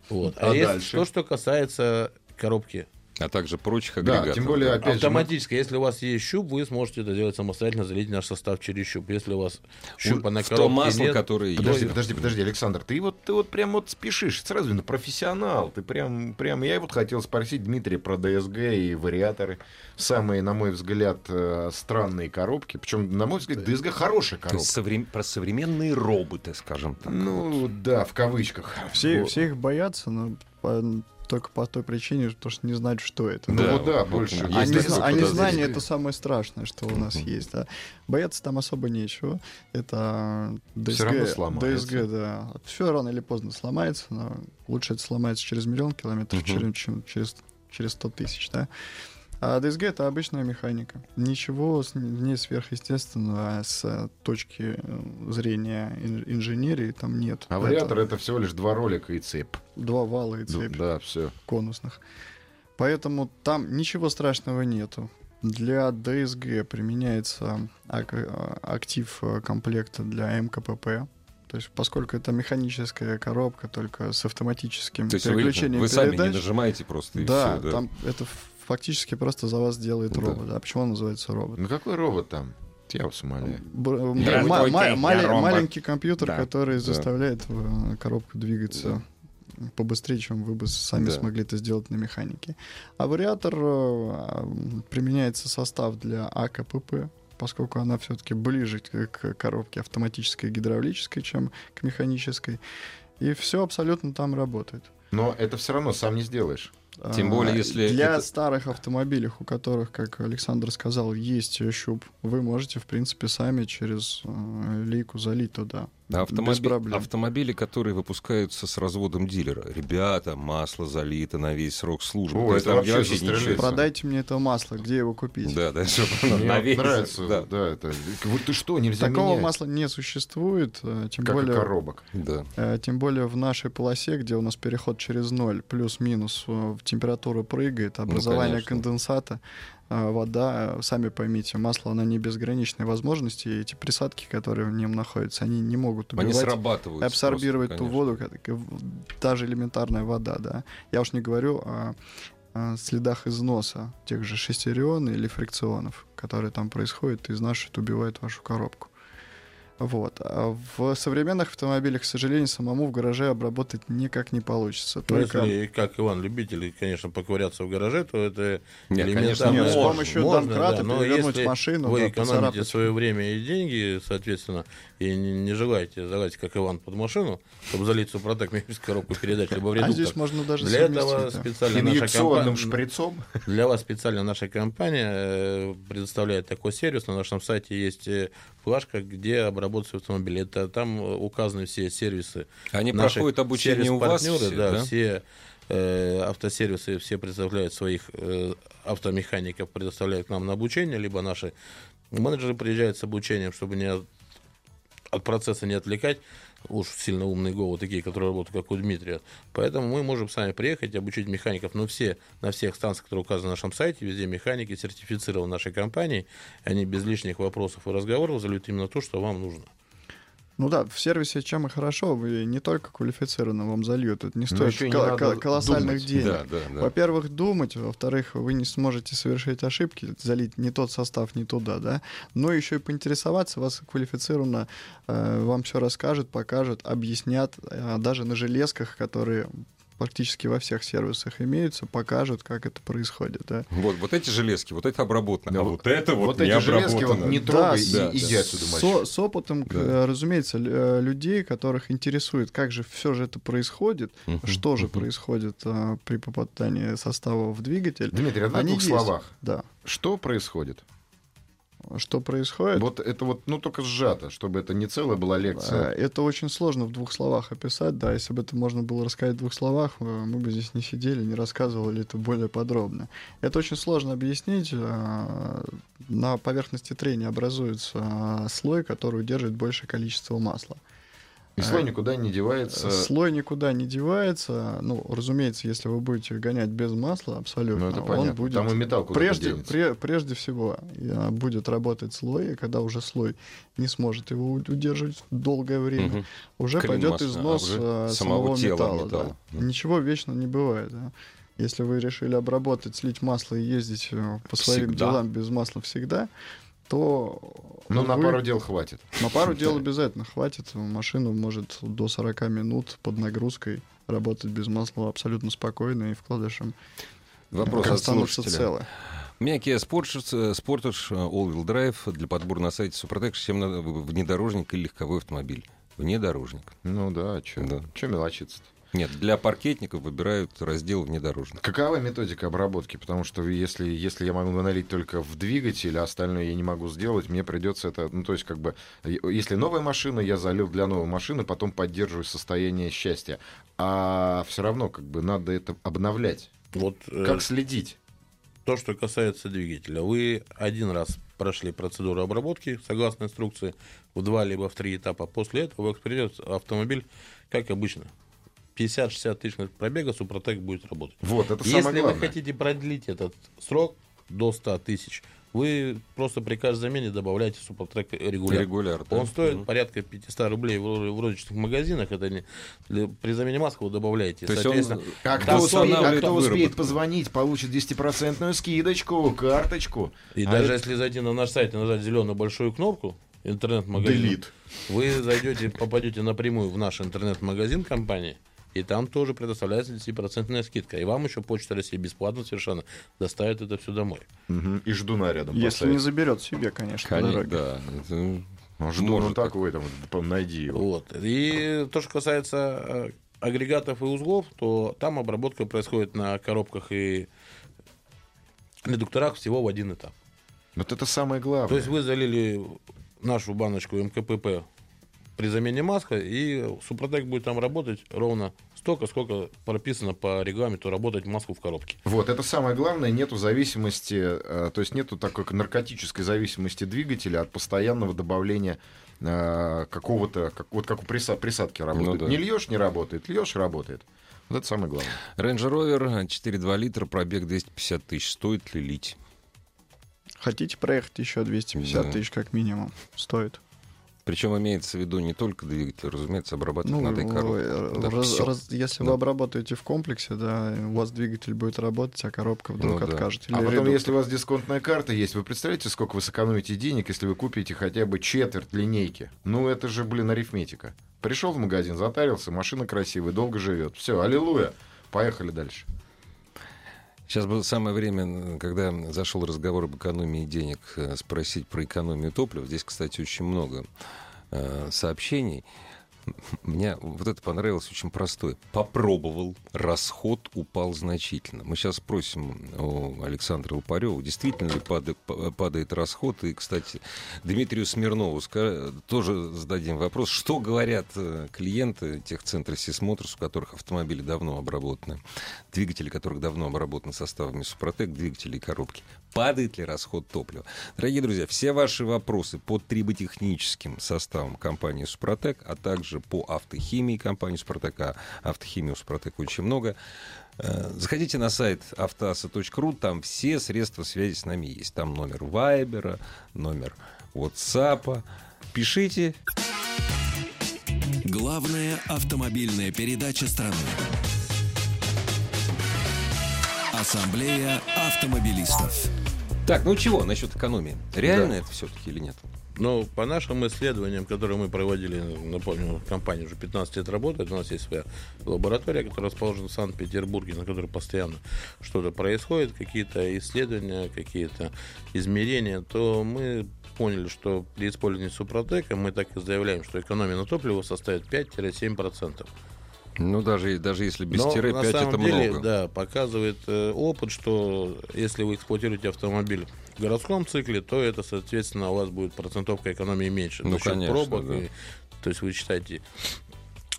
[SPEAKER 3] Вот.
[SPEAKER 2] А
[SPEAKER 3] А,
[SPEAKER 2] дальше?
[SPEAKER 3] то, что касается коробки
[SPEAKER 1] А также прочих
[SPEAKER 2] Да,
[SPEAKER 1] агрегатов.
[SPEAKER 2] тем более, опять же, мы-
[SPEAKER 3] Автоматически, если у вас есть щуп, вы сможете это делать самостоятельно, залить наш состав через щуп. Если у вас щупа на коробке
[SPEAKER 1] масло,
[SPEAKER 3] нет,
[SPEAKER 1] которое
[SPEAKER 2] Подожди,
[SPEAKER 1] есть.
[SPEAKER 2] подожди, подожди, Александр, ты вот, ты вот прям вот спешишь, сразу видно, профессионал, ты прям, прям, я вот хотел спросить Дмитрия про ДСГ и вариаторы, самые, на мой взгляд, э, странные коробки, причем, на мой взгляд, ДСГ хорошая
[SPEAKER 1] То есть
[SPEAKER 2] коробка.
[SPEAKER 1] соврем- про современные роботы, скажем так.
[SPEAKER 2] Ну, да, в кавычках.
[SPEAKER 4] Все,
[SPEAKER 2] Вот.
[SPEAKER 4] все их боятся, но только по той причине, что не знать, что это.
[SPEAKER 2] Ну
[SPEAKER 1] Да,
[SPEAKER 2] вот да, больше.
[SPEAKER 4] А, не, а незнание это самое страшное, что у нас есть. Да. Бояться там особо нечего. Это DSG,
[SPEAKER 2] Всё равно сломается.
[SPEAKER 4] DSG, да. Все рано или поздно сломается, но лучше это сломается через миллион километров, через, чем через, через 100 тысяч, да. А DSG это обычная механика. Ничего с- ней сверхъестественного с э, точки э, зрения ин- инженерии там нет.
[SPEAKER 2] А вариатор это всего лишь два ролика и цепь.
[SPEAKER 4] Два вала и цепь
[SPEAKER 2] Да, все.
[SPEAKER 4] конусных. Поэтому там ничего страшного нету. Для DSG применяется а, актив э, комплекта для МКПП. То есть, поскольку это механическая коробка, только с автоматическим
[SPEAKER 1] То есть вы,
[SPEAKER 4] переключением
[SPEAKER 1] вы сами не
[SPEAKER 4] передач.
[SPEAKER 1] нажимаете просто и
[SPEAKER 4] да,
[SPEAKER 1] все, да.
[SPEAKER 4] там это фактически просто за вас делает
[SPEAKER 1] Да.
[SPEAKER 4] робот. А почему он называется робот?
[SPEAKER 2] Ну какой робот там? Я вас умоляю.
[SPEAKER 4] М- маленький компьютер,
[SPEAKER 1] Да,
[SPEAKER 4] который
[SPEAKER 1] да.
[SPEAKER 4] заставляет э, коробку двигаться побыстрее, чем вы бы сами
[SPEAKER 1] Да.
[SPEAKER 4] смогли это сделать на механике. А вариатор э, применяется состав для АКПП, поскольку она все-таки ближе к, к коробке автоматической гидравлической, чем к механической. И все абсолютно там работает.
[SPEAKER 2] Но это все равно сам не сделаешь.
[SPEAKER 1] Тем более,
[SPEAKER 4] А,
[SPEAKER 1] если
[SPEAKER 4] Для
[SPEAKER 1] это-
[SPEAKER 4] старых автомобилей, у которых, как Александр сказал, есть щуп, вы можете, в принципе, сами через э, лейку залить туда.
[SPEAKER 1] А
[SPEAKER 4] Без
[SPEAKER 1] автомоби-
[SPEAKER 4] проблем.
[SPEAKER 1] Автомобили, которые выпускаются с разводом дилера. Ребята, масло залито на весь срок службы.
[SPEAKER 2] О, это вообще
[SPEAKER 1] ничего.
[SPEAKER 4] Продайте мне это масло, где его купить?
[SPEAKER 1] Да, да,
[SPEAKER 2] Мне
[SPEAKER 1] на весь-
[SPEAKER 2] нравится,
[SPEAKER 1] Да,
[SPEAKER 2] да. это. Вот ты что, нельзя
[SPEAKER 4] Такого
[SPEAKER 2] менять?
[SPEAKER 4] масла не существует, э, тем
[SPEAKER 2] Как и
[SPEAKER 4] более,
[SPEAKER 2] коробок.
[SPEAKER 1] да.
[SPEAKER 4] э, тем более в нашей полосе, где у нас переход через ноль, плюс-минус, э, температура прыгает, образование
[SPEAKER 1] конечно.
[SPEAKER 4] конденсата, вода, э, сами поймите, масло, оно не безграничной возможности, и эти присадки, которые в нем находятся, они не могут
[SPEAKER 1] Они
[SPEAKER 4] убивать
[SPEAKER 1] срабатывают.
[SPEAKER 4] абсорбировать
[SPEAKER 1] просто,
[SPEAKER 4] ту воду, даже элементарная вода, да. Я уж не говорю о, о следах износа тех же шестерен или фрикционов, которые там происходят, и изнашивают, убивают вашу коробку. Вот. А в современных автомобилях, к сожалению, самому в гараже обработать никак не получится.
[SPEAKER 3] Ну,
[SPEAKER 4] Только
[SPEAKER 3] Если, как Иван, любитель, конечно, поковыряться в гараже, то это
[SPEAKER 1] Нет, конечно.
[SPEAKER 4] Нет, с
[SPEAKER 1] можно,
[SPEAKER 4] помощью
[SPEAKER 3] Можно,
[SPEAKER 4] домкрата
[SPEAKER 3] да, но
[SPEAKER 4] перевернуть
[SPEAKER 3] если
[SPEAKER 4] машину,
[SPEAKER 3] Вы
[SPEAKER 4] да,
[SPEAKER 3] экономите
[SPEAKER 4] поцарапать.
[SPEAKER 3] свое время и деньги, соответственно, и не, не желаете залазить, как Иван, под машину, чтобы залить супротек через коробку передач, либо в
[SPEAKER 4] А здесь можно даже
[SPEAKER 3] Для этого
[SPEAKER 4] да.
[SPEAKER 3] специально наша
[SPEAKER 2] Инъекционным
[SPEAKER 3] компания,
[SPEAKER 2] шприцом.
[SPEAKER 3] для вас специально наша компания э, предоставляет такой сервис. На нашем сайте есть э, флажка, где обработать автомобиль. Это там э, указаны все сервисы.
[SPEAKER 1] Они
[SPEAKER 3] наших
[SPEAKER 1] проходят обучение у вас все,
[SPEAKER 3] да,
[SPEAKER 1] да?
[SPEAKER 3] все э, автосервисы все представляют своих э, автомехаников, предоставляют нам на обучение, либо наши менеджеры приезжают с обучением, чтобы не от, от процесса не отвлекать. Уж сильно умные головы такие, которые работают, как у Дмитрия. Поэтому мы можем сами приехать обучить механиков. Но все, на всех станциях, которые указаны на нашем сайте, везде механики сертифицированы нашей компанией. Они без лишних вопросов и разговоров зальют именно то, что вам нужно.
[SPEAKER 4] Ну да, в сервисе чем и хорошо, вы не только квалифицированно вам зальют, это не стоит
[SPEAKER 2] не
[SPEAKER 4] кол- кол- колоссальных
[SPEAKER 2] думать.
[SPEAKER 4] денег.
[SPEAKER 1] Да, да, да.
[SPEAKER 4] Во-первых, думать, во-вторых, вы не сможете совершить ошибки, залить не тот состав, не туда, да. Но еще и поинтересоваться, вас квалифицированно э, вам все расскажут, покажут, объяснят, э, даже на железках, которые практически во всех сервисах имеются, покажут, как это происходит, да.
[SPEAKER 1] Вот, вот эти железки, вот это обработано.
[SPEAKER 2] Да,
[SPEAKER 1] а
[SPEAKER 2] вот-
[SPEAKER 1] вот это вот,
[SPEAKER 2] Вот
[SPEAKER 1] не
[SPEAKER 2] эти железки вот
[SPEAKER 1] обработано.
[SPEAKER 2] не
[SPEAKER 4] Да,
[SPEAKER 2] трогай
[SPEAKER 4] с-
[SPEAKER 2] и
[SPEAKER 1] да,
[SPEAKER 2] иди
[SPEAKER 1] да.
[SPEAKER 2] отсюда,
[SPEAKER 4] Со-
[SPEAKER 2] мальчик.
[SPEAKER 4] с опытом,
[SPEAKER 1] Да.
[SPEAKER 4] э, разумеется, э, людей, которых интересует, как же все же это происходит,
[SPEAKER 1] Мгм,
[SPEAKER 4] что же
[SPEAKER 1] мгм.
[SPEAKER 4] происходит э, при попадании состава в двигатель.
[SPEAKER 2] Дмитрий, а в двух
[SPEAKER 4] есть.
[SPEAKER 2] словах.
[SPEAKER 4] Да.
[SPEAKER 2] Что происходит?
[SPEAKER 4] Что происходит?
[SPEAKER 2] Вот это вот, ну, только сжато, чтобы это не целая была лекция.
[SPEAKER 4] Это очень сложно в двух словах описать, да. Если бы это можно было рассказать в двух словах, э, мы бы здесь не сидели, не рассказывали это более подробно. Это очень сложно объяснить. э, На поверхности трения образуется э, слой, который удерживает большее количество масла.
[SPEAKER 2] И слой никуда не девается.
[SPEAKER 4] Э, Слой никуда не девается. Ну, разумеется, если вы будете гонять без масла, абсолютно,
[SPEAKER 2] Ну, это
[SPEAKER 4] он
[SPEAKER 2] понятно.
[SPEAKER 4] будет
[SPEAKER 2] Там и металл куда
[SPEAKER 4] прежде, пре- прежде всего э, будет работать слой, и когда уже слой не сможет его удерживать долгое время,
[SPEAKER 1] Мгм.
[SPEAKER 4] уже
[SPEAKER 1] Клин
[SPEAKER 4] пойдет
[SPEAKER 1] масла, а
[SPEAKER 4] износ
[SPEAKER 1] уже
[SPEAKER 4] э,
[SPEAKER 1] самого
[SPEAKER 4] самого
[SPEAKER 1] тела
[SPEAKER 4] металла.
[SPEAKER 1] металла.
[SPEAKER 4] да.
[SPEAKER 1] Мгм.
[SPEAKER 4] Ничего вечно не бывает. да. Если вы решили обработать, слить масло и ездить э, по своим
[SPEAKER 1] Всегда.
[SPEAKER 4] делам без масла всегда, то
[SPEAKER 2] Ну, на пару дел хватит.
[SPEAKER 4] на пару дел обязательно хватит. Машина может до 40 минут под нагрузкой работать без масла абсолютно спокойно и вкладышем
[SPEAKER 1] Вопрос от
[SPEAKER 4] останутся
[SPEAKER 1] слушателя.
[SPEAKER 4] целы.
[SPEAKER 1] У меня Kia Sportage, Sportage All-Wheel Drive для подбора на сайте Супротек, чем надо внедорожник или легковой автомобиль. Внедорожник.
[SPEAKER 2] Ну да, что
[SPEAKER 1] Да.
[SPEAKER 2] Че мелочиться-то?
[SPEAKER 1] Нет, для паркетников выбирают раздел внедорожных.
[SPEAKER 2] Какова методика обработки? Потому что если, если я могу налить только в двигатель, а остальное я не могу сделать, мне придется это... Ну, то есть, как бы, если новая машина, я залил для новой машины, потом поддерживаю состояние счастья. А все равно, как бы, надо это обновлять.
[SPEAKER 3] Вот, э,
[SPEAKER 2] Как следить?
[SPEAKER 3] То, что касается двигателя. Вы один раз прошли процедуру обработки, согласно инструкции, в два либо в три этапа. После этого придет автомобиль, как обычно, 50-60 тысяч пробега Супротек будет работать.
[SPEAKER 2] Вот, это
[SPEAKER 3] Если
[SPEAKER 2] самое
[SPEAKER 3] вы
[SPEAKER 2] главное.
[SPEAKER 3] хотите продлить этот срок до 100 тысяч, вы просто при каждой замене добавляете Супротек регулярно.
[SPEAKER 1] Регулярно.
[SPEAKER 3] Он стоит
[SPEAKER 1] Мгм.
[SPEAKER 3] порядка 500 рублей в, в розничных магазинах. Это не, при замене маски вы добавляете.
[SPEAKER 1] То есть он Да,
[SPEAKER 2] кто, успеет, кто успеет позвонить, получит 10% скидочку, карточку.
[SPEAKER 3] И
[SPEAKER 2] А
[SPEAKER 3] даже
[SPEAKER 2] это-
[SPEAKER 3] если зайти на наш сайт и нажать зеленую большую кнопку интернет-магазин, вы зайдете, попадете напрямую в наш интернет-магазин компании, и там тоже предоставляется 10% скидка. И вам еще Почта России бесплатно совершенно доставит это все домой.
[SPEAKER 2] Мгм, И ждуна рядом
[SPEAKER 4] Если
[SPEAKER 2] поставить.
[SPEAKER 4] не заберет себе, конечно,
[SPEAKER 1] Конечно, да. Это
[SPEAKER 2] Ну, жду, ну
[SPEAKER 1] может так.
[SPEAKER 2] такой там, найди его.
[SPEAKER 3] Вот. И то, что касается э, агрегатов и узлов, то там обработка происходит на коробках и редукторах всего в один этап.
[SPEAKER 2] Вот это самое главное.
[SPEAKER 3] То есть вы залили нашу баночку МКПП при замене маска, и Супротек будет там работать ровно столько, сколько прописано по регламенту работать маску в коробке.
[SPEAKER 2] Вот, это самое главное, нету зависимости, э, то есть нету такой наркотической зависимости двигателя от постоянного добавления э, какого-то, как, вот как у приса- присадки работает.
[SPEAKER 1] да.
[SPEAKER 2] Не льешь, не работает, льешь, работает. Вот это самое главное.
[SPEAKER 1] Range Rover 4,2 литра, пробег 250 тысяч. Стоит ли лить?
[SPEAKER 4] Хотите проехать еще 250
[SPEAKER 1] Да.
[SPEAKER 4] тысяч как минимум? Стоит.
[SPEAKER 1] Причем имеется в виду не только двигатель, разумеется, обрабатывать
[SPEAKER 4] Ну,
[SPEAKER 1] надо и коробку.
[SPEAKER 4] э,
[SPEAKER 1] Да,
[SPEAKER 4] раз- если
[SPEAKER 1] Да.
[SPEAKER 4] вы обработаете в комплексе, да, у вас двигатель будет работать, а коробка вдруг
[SPEAKER 1] Ну да.
[SPEAKER 4] откажет.
[SPEAKER 2] А
[SPEAKER 4] Или
[SPEAKER 2] потом,
[SPEAKER 4] редуктор.
[SPEAKER 2] если у вас дисконтная карта есть, вы представляете, сколько вы сэкономите денег, если вы купите хотя бы четверть линейки? Ну, это же, блин, арифметика. Пришел в магазин, затарился, машина красивая, долго живет. Все, аллилуйя. Поехали дальше.
[SPEAKER 1] Сейчас было самое время, когда зашел разговор об экономии денег, э, спросить про экономию топлива. Здесь, кстати, очень много э, сообщений. Мне вот это понравилось очень простое. Попробовал, расход упал значительно. Мы сейчас спросим у Александра Лупарева, действительно ли падает, падает расход. И, кстати, Дмитрию Смирнову тоже зададим вопрос, что говорят э, клиенты тех центров Сисмотрс, у которых автомобили давно обработаны, двигатели которых давно обработаны составами Супротек, двигатели и коробки. Падает ли расход топлива? Дорогие друзья, все ваши вопросы по триботехническим составам компании Супротек, а также по автохимии компании Супротек, а автохимии у Супротек очень много. Э, Заходите на сайт автоаса.ру, там все средства связи с нами есть. Там номер Вайбера, номер WhatsApp. Пишите,
[SPEAKER 5] Главная автомобильная передача страны. Ассамблея автомобилистов.
[SPEAKER 1] Так, ну чего насчет экономии? Реально это все-таки или нет?
[SPEAKER 3] Но по нашим исследованиям, которые мы проводили, напомню, компания уже 15 лет работает, у нас есть своя лаборатория, которая расположена в Санкт-Петербурге, на которой постоянно что-то происходит, какие-то исследования, какие-то измерения, то мы поняли, что при использовании Супротека мы так и заявляем, что экономия на топливо составит 5-7%.
[SPEAKER 1] Ну, даже, даже если без
[SPEAKER 3] Но
[SPEAKER 1] тире
[SPEAKER 3] на
[SPEAKER 1] 5
[SPEAKER 3] самом
[SPEAKER 1] это
[SPEAKER 3] деле,
[SPEAKER 1] много.
[SPEAKER 3] да, показывает э, опыт, что если вы эксплуатируете автомобиль в городском цикле, то это, соответственно, у вас будет процентовка экономии меньше.
[SPEAKER 1] Ну, конечно,
[SPEAKER 3] пробок.
[SPEAKER 1] да.
[SPEAKER 3] и- то есть вы считаете,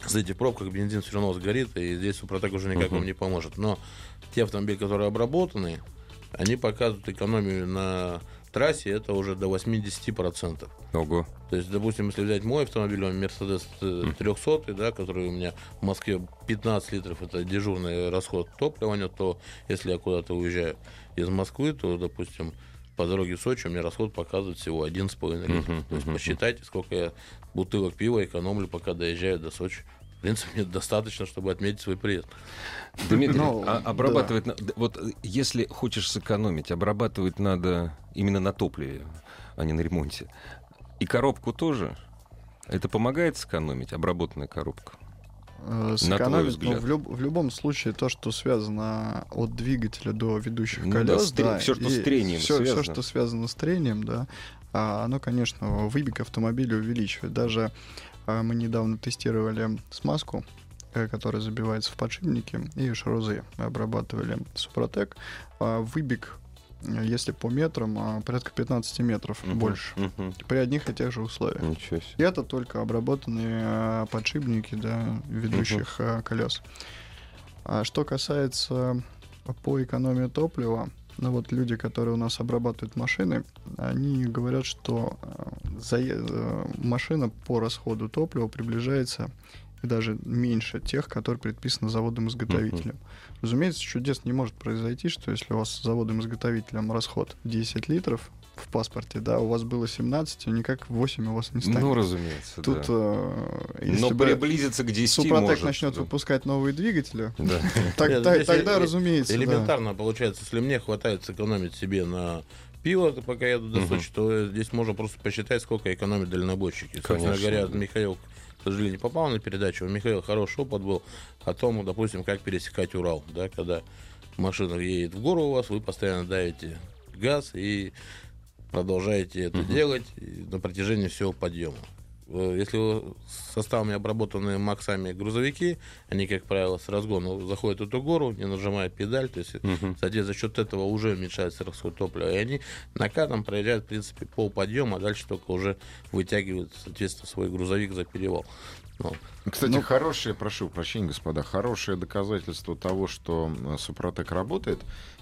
[SPEAKER 3] в этих пробках бензин все равно сгорит, и здесь Супротек уже никак вам не поможет. Но те автомобили, которые обработаны, они показывают экономию на трассе, это уже до 80%.
[SPEAKER 1] Ого.
[SPEAKER 3] То есть, допустим, если взять мой автомобиль, он Mercedes э, 300, да, который у меня в Москве 15 литров, это дежурный расход топлива, то если я куда-то уезжаю из Москвы, то, допустим, по дороге в Сочи у меня расход показывает всего 1,5 литра. То есть посчитайте, сколько я бутылок пива экономлю, пока доезжаю до Сочи. В принципе, мне достаточно, чтобы отметить свой приезд.
[SPEAKER 1] Дмитрий,
[SPEAKER 4] Ну,
[SPEAKER 1] а обрабатывать... на- д- Вот э, если хочешь сэкономить, обрабатывать надо именно на топливе, а не на ремонте. И коробку тоже. Это помогает сэкономить, обработанная коробка?
[SPEAKER 4] Э, сэкономить, ну,
[SPEAKER 1] взгляд.
[SPEAKER 4] в, люб- в любом случае, то, что связано от двигателя до ведущих
[SPEAKER 1] Ну да,
[SPEAKER 4] колес,
[SPEAKER 1] с тре- всё, что с трением
[SPEAKER 4] все,
[SPEAKER 1] связано.
[SPEAKER 4] что связано с трением, да, а, оно, конечно, выбег автомобиля увеличивает. Даже а, мы недавно тестировали смазку э, который забивается в подшипники, и шрузы. Мы обрабатывали Супротек. А Выбег, э, если по метрам, а, порядка 15 метров
[SPEAKER 1] Мгм,
[SPEAKER 4] больше.
[SPEAKER 1] мгм.
[SPEAKER 4] При одних и тех же условиях.
[SPEAKER 1] Ничего себе.
[SPEAKER 4] И это только обработанные а, подшипники да, ведущих а, колес. А что касается по экономии топлива, ну вот люди, которые у нас обрабатывают машины, они говорят, что а, э, машина по расходу топлива приближается и даже меньше тех, которые предписаны заводом-изготовителем. Разумеется, чудес не может произойти, что если у вас с заводом-изготовителем расход 10 литров в паспорте, да, у вас было 17, и никак 8 у вас не станет.
[SPEAKER 1] Ну, разумеется,
[SPEAKER 4] Тут,
[SPEAKER 1] да.
[SPEAKER 4] э, если
[SPEAKER 1] Но
[SPEAKER 4] бы
[SPEAKER 1] приблизиться к 10
[SPEAKER 4] Супротек
[SPEAKER 1] может.
[SPEAKER 4] начнет
[SPEAKER 1] да.
[SPEAKER 4] выпускать новые двигатели,
[SPEAKER 1] Да.
[SPEAKER 4] так- тогда,
[SPEAKER 3] э-
[SPEAKER 4] разумеется, да.
[SPEAKER 3] Элементарно получается, если мне хватает сэкономить себе на пиво, то пока я еду до. Сочи, то здесь можно просто посчитать, сколько экономят дальнобойщики. Собственно говоря. Михаил, к сожалению, не попал на передачу. У Михаила хороший опыт был о том, допустим, как пересекать Урал. Да, когда машина едет в гору у вас, вы постоянно давите газ и продолжаете это делать и на протяжении всего подъема. Э, Если составами обработанные максами грузовики, они, как правило, с разгона заходят в эту гору, не нажимают педаль, то есть,
[SPEAKER 1] Мгм.
[SPEAKER 3] кстати, за счет этого уже уменьшается расход топлива, и они накатом проезжают, в принципе, пол подъема, а дальше только уже вытягивают, соответственно, свой грузовик за перевал. Ну,
[SPEAKER 2] Кстати,
[SPEAKER 4] Ну-
[SPEAKER 2] хорошее, прошу прощения, господа, хорошее доказательство того, что э, Супротек работает,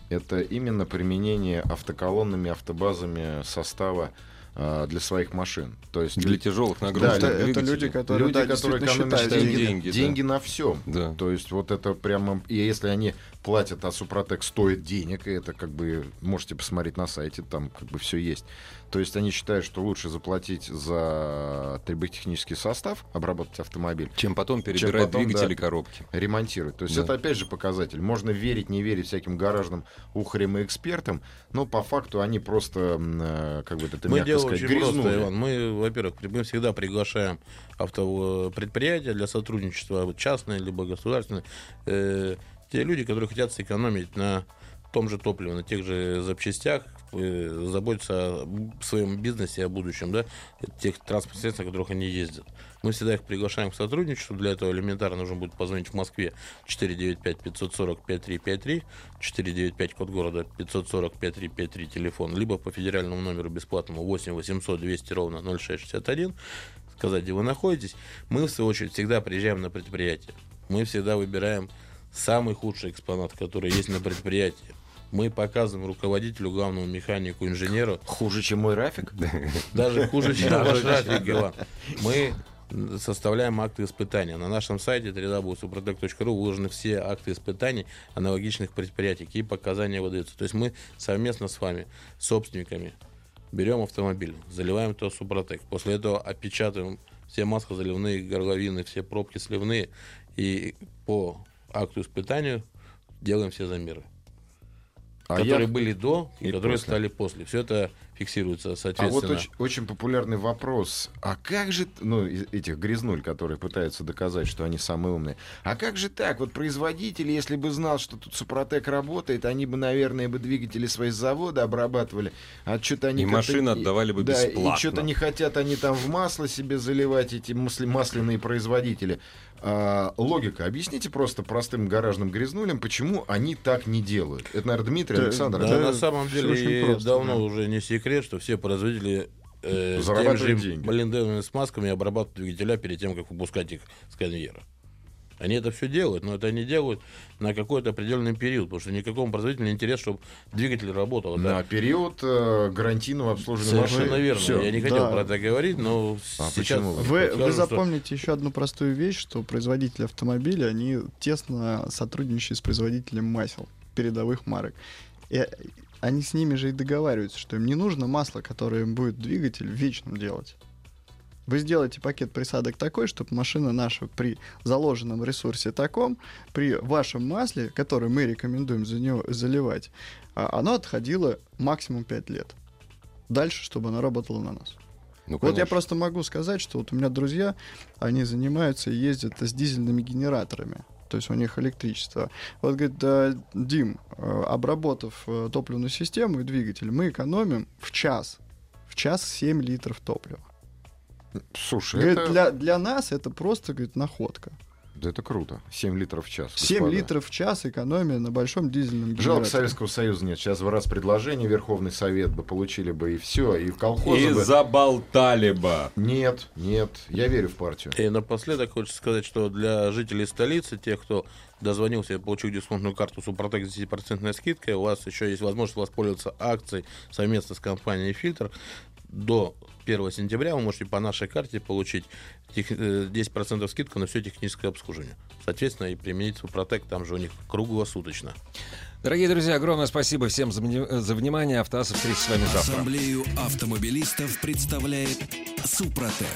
[SPEAKER 2] это именно применение автоколонными, автобазами состава э, для своих машин. То есть
[SPEAKER 1] Для тяжелых нагрузок.
[SPEAKER 4] это, это люди, которые,
[SPEAKER 2] люди,
[SPEAKER 4] да,
[SPEAKER 2] которые экономят
[SPEAKER 4] считают
[SPEAKER 2] деньги,
[SPEAKER 1] деньги,
[SPEAKER 2] деньги,
[SPEAKER 1] да.
[SPEAKER 2] на всем.
[SPEAKER 1] Да.
[SPEAKER 2] То есть вот это прямо... И если они платят, а Супротек стоит денег, и это как бы... Можете посмотреть на сайте, там как бы все есть. То есть они считают, что лучше заплатить за триботехнический состав, обработать автомобиль,
[SPEAKER 1] Чем потом перебирать
[SPEAKER 2] потом,
[SPEAKER 1] двигатели
[SPEAKER 2] да.
[SPEAKER 1] коробки.
[SPEAKER 2] ремонтировать. То есть
[SPEAKER 1] Да.
[SPEAKER 2] это опять же показатель. Можно верить, не верить всяким гаражным ухарям и экспертам, но по факту они просто, э, как бы это
[SPEAKER 3] Мы
[SPEAKER 2] мягко
[SPEAKER 3] делаем
[SPEAKER 2] сказать,
[SPEAKER 3] очень просто,
[SPEAKER 2] грязнули.
[SPEAKER 3] Иван. Мы, во-первых, мы всегда приглашаем автопредприятия для сотрудничества, частные либо государственные. Э, те люди, которые хотят сэкономить на том же топливе, на тех же запчастях, заботиться о своем бизнесе, о будущем, да, тех транспортных средств, на которых они ездят. Мы всегда их приглашаем к сотрудничеству. Для этого элементарно нужно будет позвонить в Москве 495-540-5353, 495 код города 540-5353 телефон, либо по федеральному номеру бесплатному 8 800 200 ровно 0661, сказать, где вы находитесь. Мы, в свою очередь, всегда приезжаем на предприятие. Мы всегда выбираем самый худший экспонат, который есть на предприятии. Мы показываем руководителю, главному механику, инженеру,
[SPEAKER 2] Хуже, чем мой Рафик?
[SPEAKER 3] даже хуже, чем ваш Рафик, Иван. Мы составляем акты испытания. На нашем сайте www.suprotec.ru выложены все акты испытаний аналогичных предприятий, какие показания выдаются. То есть мы совместно с вами, собственниками, берем автомобиль, заливаем то Супротек. После этого опечатываем все маслозаливные горловины, все пробки сливные. И по акту испытания делаем все замеры.
[SPEAKER 2] А
[SPEAKER 3] которые
[SPEAKER 2] я-
[SPEAKER 3] были до и,
[SPEAKER 2] и
[SPEAKER 3] которые
[SPEAKER 2] после.
[SPEAKER 3] стали после. Все это фиксируется,
[SPEAKER 2] А
[SPEAKER 3] соответственно.
[SPEAKER 2] вот очень, очень популярный вопрос. А как же, ну, этих грязнуль, которые пытаются доказать, что они самые умные. А как же так? Вот производитель, если бы знал, что тут Супротек работает, они бы, наверное, бы двигатели свои с завода обрабатывали. А что-то они
[SPEAKER 1] И машины отдавали бы
[SPEAKER 2] да,
[SPEAKER 1] бесплатно.
[SPEAKER 2] И что-то не хотят они там в масло себе заливать, эти масли- масляные производители. А, логика. Объясните просто простым гаражным грязнулям, почему они так не делают. Это, наверное, Дмитрий
[SPEAKER 4] Да,
[SPEAKER 2] Александр.
[SPEAKER 3] Да,
[SPEAKER 4] Да,
[SPEAKER 3] на самом деле
[SPEAKER 4] просто,
[SPEAKER 3] давно
[SPEAKER 4] да.
[SPEAKER 3] уже не секрет, что все производители э,
[SPEAKER 2] Зарабатывают
[SPEAKER 3] же
[SPEAKER 2] деньги.
[SPEAKER 3] блиндовыми смазками обрабатывают двигателя перед тем, как выпускать их с конвейера. Они это все делают, но это они делают на какой-то определенный период, потому что никакому производителю не интересно, чтобы двигатель работал.
[SPEAKER 2] На
[SPEAKER 3] Это
[SPEAKER 2] период э, гарантийного обслуживания
[SPEAKER 3] совершенно
[SPEAKER 2] машины.
[SPEAKER 3] верно.
[SPEAKER 2] Всё.
[SPEAKER 3] Я не хотел
[SPEAKER 4] Да.
[SPEAKER 3] про это говорить, но
[SPEAKER 2] А
[SPEAKER 3] сейчас...
[SPEAKER 2] почему?
[SPEAKER 4] Вы, вы
[SPEAKER 3] скажу, что-
[SPEAKER 4] запомните еще одну простую вещь, что производители автомобилей, они тесно сотрудничают с производителем масел, передовых марок. И они с ними же и договариваются, что им не нужно масло, которое им будет двигатель вечным делать. Вы сделаете пакет присадок такой, чтобы машина наша при заложенном ресурсе таком, при вашем масле, которое мы рекомендуем за него заливать, а, оно отходило максимум 5 лет. Дальше, чтобы оно работало на нас.
[SPEAKER 1] Ну,
[SPEAKER 4] Вот я просто могу сказать, что вот у меня друзья, они занимаются и ездят с дизельными генераторами. То есть у них электричество. Вот говорит, Дим, э, обработав э, топливную систему и двигатель, мы экономим в час, в час 7 литров топлива.
[SPEAKER 2] Слушай,
[SPEAKER 4] Говорит,
[SPEAKER 2] это...
[SPEAKER 4] для, для нас это просто, говорит, находка.
[SPEAKER 2] Да это круто. 7 литров в час.
[SPEAKER 4] 7
[SPEAKER 2] господа.
[SPEAKER 4] литров в час экономия на большом дизельном
[SPEAKER 2] Жалко,
[SPEAKER 4] генераторе.
[SPEAKER 2] Советского Союза нет. Сейчас бы раз предложение Верховный Совет бы получили бы и все, и в колхозы
[SPEAKER 1] И
[SPEAKER 2] бы...
[SPEAKER 1] заболтали бы.
[SPEAKER 2] Нет, нет, я верю в партию.
[SPEAKER 3] И напоследок хочется сказать, что для жителей столицы, тех, кто дозвонился и получил дисконтную карту Супротек с 10% скидкой, у вас еще есть возможность воспользоваться акцией совместно с компанией «Фильтр». До 1 сентября вы можете по нашей карте получить тех- э, 10% скидку на все техническое обслуживание. Соответственно, и применить Супротек, там же у них круглосуточно.
[SPEAKER 1] Дорогие друзья, огромное спасибо всем за, вни- за внимание. Автоаса встретится с вами завтра.
[SPEAKER 5] Ассамблею автомобилистов представляет Супротек.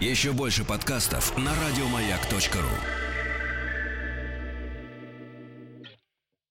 [SPEAKER 5] Еще больше подкастов на радиомаяк.ру.